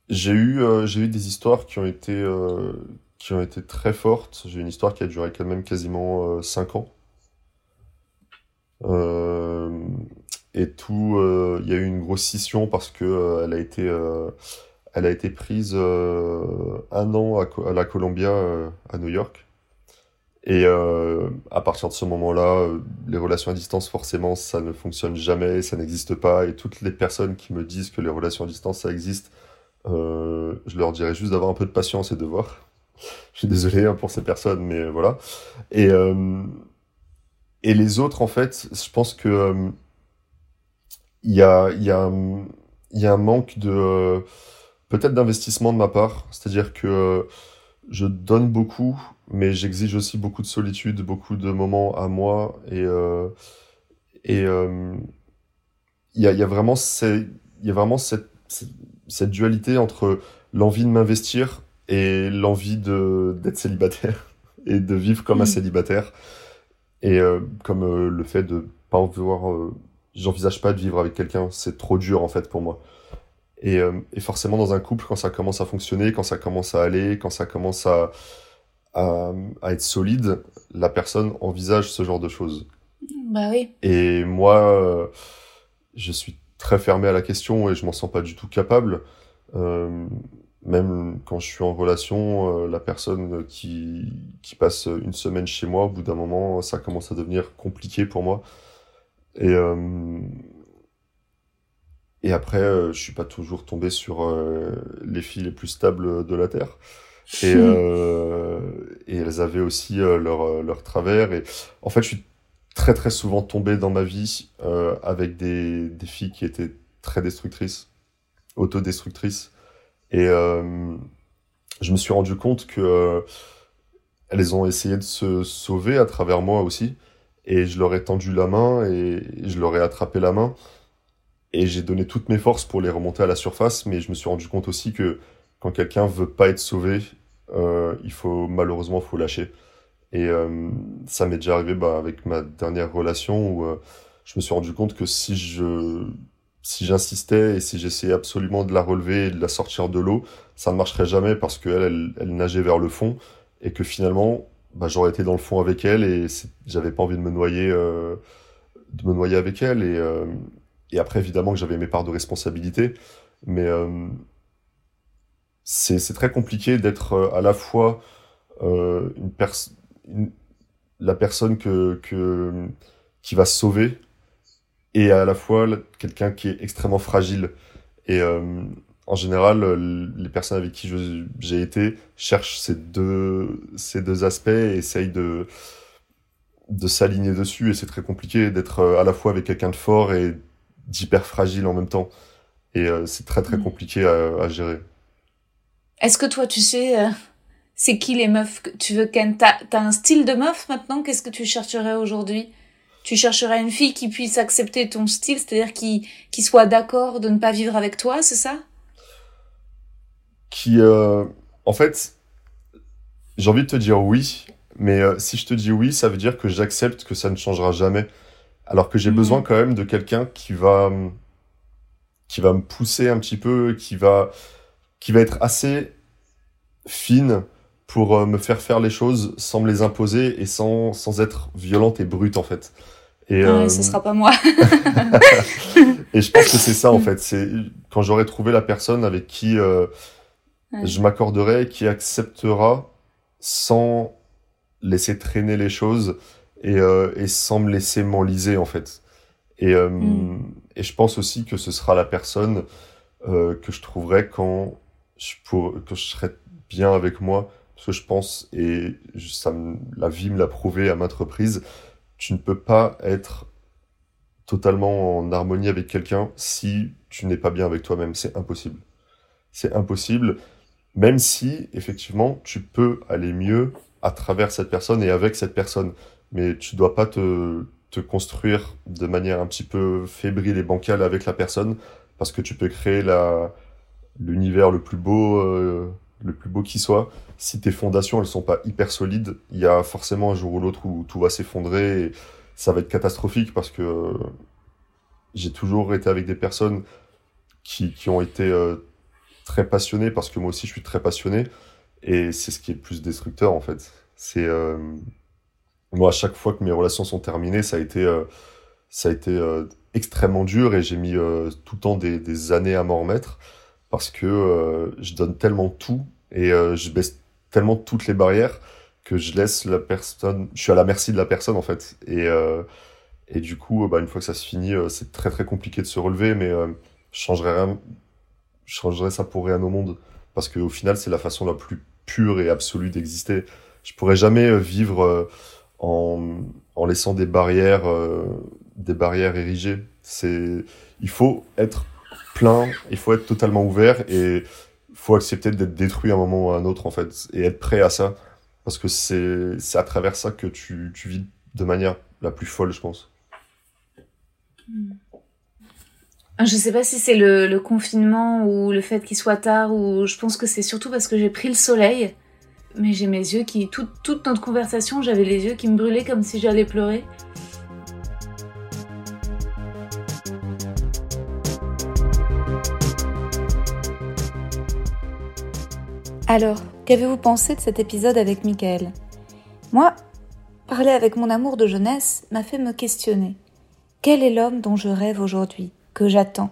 j'ai eu, euh, j'ai eu des histoires qui ont été, euh, qui ont été très fortes. J'ai une histoire qui a duré quand même quasiment 5 ans. Et tout, euh, il y a eu une grosse scission parce que euh, elle a été, euh, elle a été prise un an à, la Columbia à New York. Et à partir de ce moment-là, les relations à distance, forcément, ça ne fonctionne jamais, ça n'existe pas. Et toutes les personnes qui me disent que les relations à distance, ça existe, je leur dirais juste d'avoir un peu de patience et de voir. Je suis désolé hein, pour ces personnes, mais voilà. Et, et les autres, en fait, je pense que il y a, il y a, un- il y a un manque de euh, peut-être d'investissement de ma part. C'est-à-dire que je donne beaucoup, mais j'exige aussi beaucoup de solitude, beaucoup de moments à moi. Et, euh, et euh, il y a, y a vraiment, ces- il y a vraiment cette, cette, cette dualité entre l'envie de m'investir et l'envie de d'être célibataire et de vivre comme un Mm. célibataire. Et euh, comme le fait de pas en vouloir... J'envisage pas de vivre avec quelqu'un, c'est trop dur en fait pour moi. Et, euh, et forcément dans un couple, quand ça commence à fonctionner, quand ça commence à aller, quand ça commence à, à, à être solide, la personne envisage ce genre de choses. Bah oui. Et moi, euh, je suis très fermé à la question et je m'en sens pas du tout capable. Euh, même quand je suis en relation, la personne qui, qui passe une semaine chez moi, au bout d'un moment, ça commence à devenir compliqué pour moi. Et, euh, et après, euh, je suis pas toujours tombé sur euh, les filles les plus stables de la Terre. Et, et elles avaient aussi leur, leur travers. Et en fait, je suis très très souvent tombé dans ma vie euh, avec des, des filles qui étaient très destructrices, autodestructrices. Et euh, je me suis rendu compte que euh, elles ont essayé de se sauver à travers moi aussi. Et je leur ai tendu la main et je leur ai attrapé la main. Et j'ai donné toutes mes forces pour les remonter à la surface. Mais je me suis rendu compte aussi que quand quelqu'un veut pas être sauvé, euh, il faut malheureusement faut lâcher. Et euh, ça m'est déjà arrivé bah, avec ma dernière relation où euh, je me suis rendu compte que si je si j'insistais et si j'essayais absolument de la relever et de la sortir de l'eau, ça ne marcherait jamais parce qu'elle elle, elle nageait vers le fond et que finalement bah, j'aurais été dans le fond avec elle et j'avais pas envie de me noyer euh, de me noyer avec elle et euh, et après évidemment que j'avais mes parts de responsabilité mais euh, c'est très compliqué d'être à la fois une la personne que, que qui va sauver et à la fois quelqu'un qui est extrêmement fragile. En général, les personnes avec qui j'ai été cherchent ces deux, ces deux aspects et essayent de, de s'aligner dessus. Et c'est très compliqué d'être à la fois avec quelqu'un de fort et d'hyper fragile en même temps. Et c'est très très mm. compliqué à, à gérer. Est-ce que toi, tu sais, c'est qui les meufs que tu veux ken? T'as as un style de meuf maintenant? Qu'est-ce que tu chercherais aujourd'hui? Tu chercherais une fille qui puisse accepter ton style, c'est-à-dire qui, qui soit d'accord de ne pas vivre avec toi, c'est ça? Qui, euh, en fait, j'ai envie de te dire oui, mais euh, si je te dis oui, ça veut dire que j'accepte que ça ne changera jamais. Alors que j'ai mhm. besoin quand même de quelqu'un qui va, qui va me pousser un petit peu, qui va, qui va être assez fine pour euh, me faire faire les choses sans me les imposer et sans, sans être violente et brute en fait. Et ah, euh... ce sera pas moi. et je pense que c'est ça en fait. C'est quand j'aurai trouvé la personne avec qui je m'accorderai, qui acceptera sans laisser traîner les choses et, euh, et sans me laisser m'enliser en fait. Et, euh, mm. et je pense aussi que ce sera la personne euh, que je trouverai quand je pour, que je serai bien avec moi parce que je pense, et ça la vie me l'a prouvé à maintes reprises, tu ne peux pas être totalement en harmonie avec quelqu'un si tu n'es pas bien avec toi-même. C'est impossible. C'est impossible, même si, effectivement, tu peux aller mieux à travers cette personne et avec cette personne. Mais tu dois pas te, te construire de manière un petit peu fébrile et bancale avec la personne, parce que tu peux créer la, l'univers le plus beau, euh, le plus beau qui soit, si tes fondations elles sont pas hyper solides, il y a forcément un jour ou l'autre où tout va s'effondrer et ça va être catastrophique parce que euh, j'ai toujours été avec des personnes qui, qui ont été euh, très passionnées parce que moi aussi je suis très passionné et c'est ce qui est le plus destructeur en fait. C'est euh, moi à chaque fois que mes relations sont terminées, ça a été ça a été extrêmement dur et j'ai mis tout le temps des, années à m'en remettre parce que je donne tellement tout et je baisse tellement toutes les barrières que je laisse la personne, je suis à la merci de la personne en fait. Et, euh, et du coup, bah, une fois que ça se finit, euh, c'est très très compliqué de se relever, mais euh, je changerais rien, je changerais ça pour rien au monde. Parce qu'au final, c'est la façon la plus pure et absolue d'exister. Je pourrais jamais euh, vivre euh, en, laissant des barrières, des barrières érigées. C'est, il faut être plein, il faut être totalement ouvert et faut accepter d'être détruit à un moment ou à un autre, en fait, et être prêt à ça. Parce que c'est à travers ça que tu, tu vis de manière la plus folle, je pense. Ah, je sais pas si c'est le, confinement ou le fait qu'il soit tard, ou je pense que c'est surtout parce que j'ai pris le soleil. Mais j'ai mes yeux qui. Toute notre conversation, j'avais les yeux qui me brûlaient comme si j'allais pleurer. Alors, qu'avez-vous pensé de cet épisode avec Michael? Moi, parler avec mon amour de jeunesse m'a fait me questionner. Quel est l'homme dont je rêve aujourd'hui, j'attends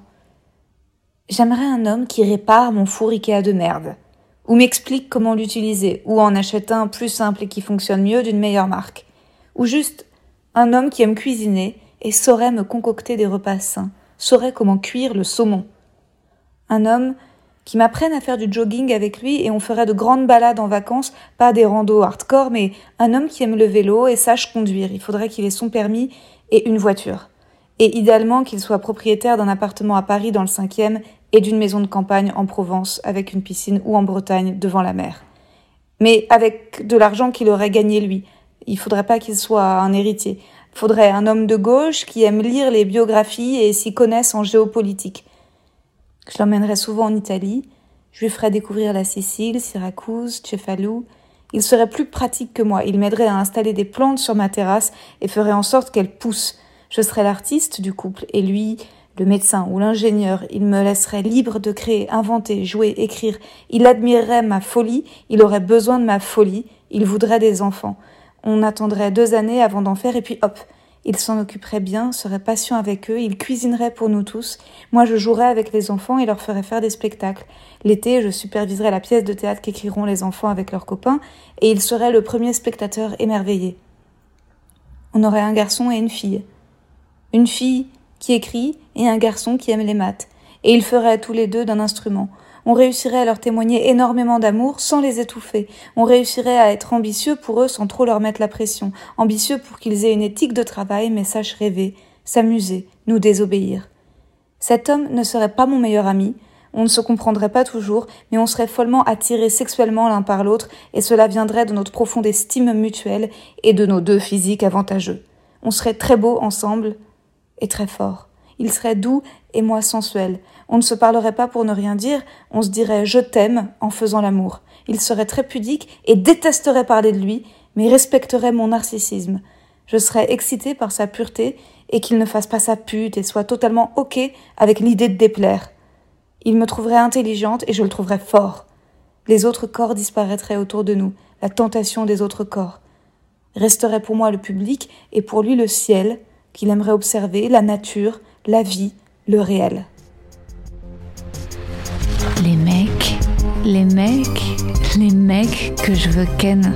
J'aimerais un homme qui répare mon four Ikea de merde, ou m'explique comment l'utiliser, ou en achète un plus simple et qui fonctionne mieux d'une meilleure marque, ou juste un homme qui aime cuisiner et saurait me concocter des repas sains, saurait comment cuire le saumon. Un homme qui m'apprenne à faire du jogging avec lui et on ferait de grandes balades en vacances, pas des randos hardcore, mais un homme qui aime le vélo et sache conduire. Il faudrait qu'il ait son permis et une voiture. Et idéalement qu'il soit propriétaire d'un appartement à Paris dans le cinquième et d'une maison de campagne en Provence avec une piscine ou en Bretagne devant la mer. Mais avec de l'argent qu'il aurait gagné lui. Il faudrait pas qu'il soit un héritier. Faudrait un homme de gauche qui aime lire les biographies et s'y connaisse en géopolitique. Je l'emmènerai souvent en Italie. Je lui ferai découvrir la Sicile, Syracuse, Cefalù. Il serait plus pratique que moi. Il m'aiderait à installer des plantes sur ma terrasse et ferait en sorte qu'elles poussent. Je serais l'artiste du couple et lui, le médecin ou l'ingénieur. Il me laisserait libre de créer, inventer, jouer, écrire. Il admirerait ma folie. Il aurait besoin de ma folie. Il voudrait des enfants. On attendrait deux années avant d'en faire et puis hop, il s'en occuperait bien, serait patient avec eux, il cuisinerait pour nous tous. Moi, je jouerais avec les enfants et leur ferais faire des spectacles. L'été, je superviserais la pièce de théâtre qu'écriront les enfants avec leurs copains, et il serait le premier spectateur émerveillé. On aurait un garçon et une fille. Une fille qui écrit et un garçon qui aime les maths. Et ils feraient tous les deux d'un instrument. On réussirait à leur témoigner énormément d'amour sans les étouffer. On réussirait à être ambitieux pour eux sans trop leur mettre la pression. Ambitieux pour qu'ils aient une éthique de travail mais sachent rêver, s'amuser, nous désobéir. Cet homme ne serait pas mon meilleur ami, on ne se comprendrait pas toujours, mais on serait follement attirés sexuellement l'un par l'autre, et cela viendrait de notre profonde estime mutuelle et de nos deux physiques avantageux. On serait très beaux ensemble et très forts. Il serait doux et moi sensuel. On ne se parlerait pas pour ne rien dire, on se dirait je t'aime en faisant l'amour. Il serait très pudique et détesterait parler de lui, mais respecterait mon narcissisme. Je serais excitée par sa pureté et qu'il ne fasse pas sa pute et soit totalement ok avec l'idée de déplaire. Il me trouverait intelligente et je le trouverais fort. Les autres corps disparaîtraient autour de nous, la tentation des autres corps. Resterait pour moi le public et pour lui le ciel, qu'il aimerait observer, la nature, la vie, le réel. Les mecs, les mecs, les mecs que je veux ken.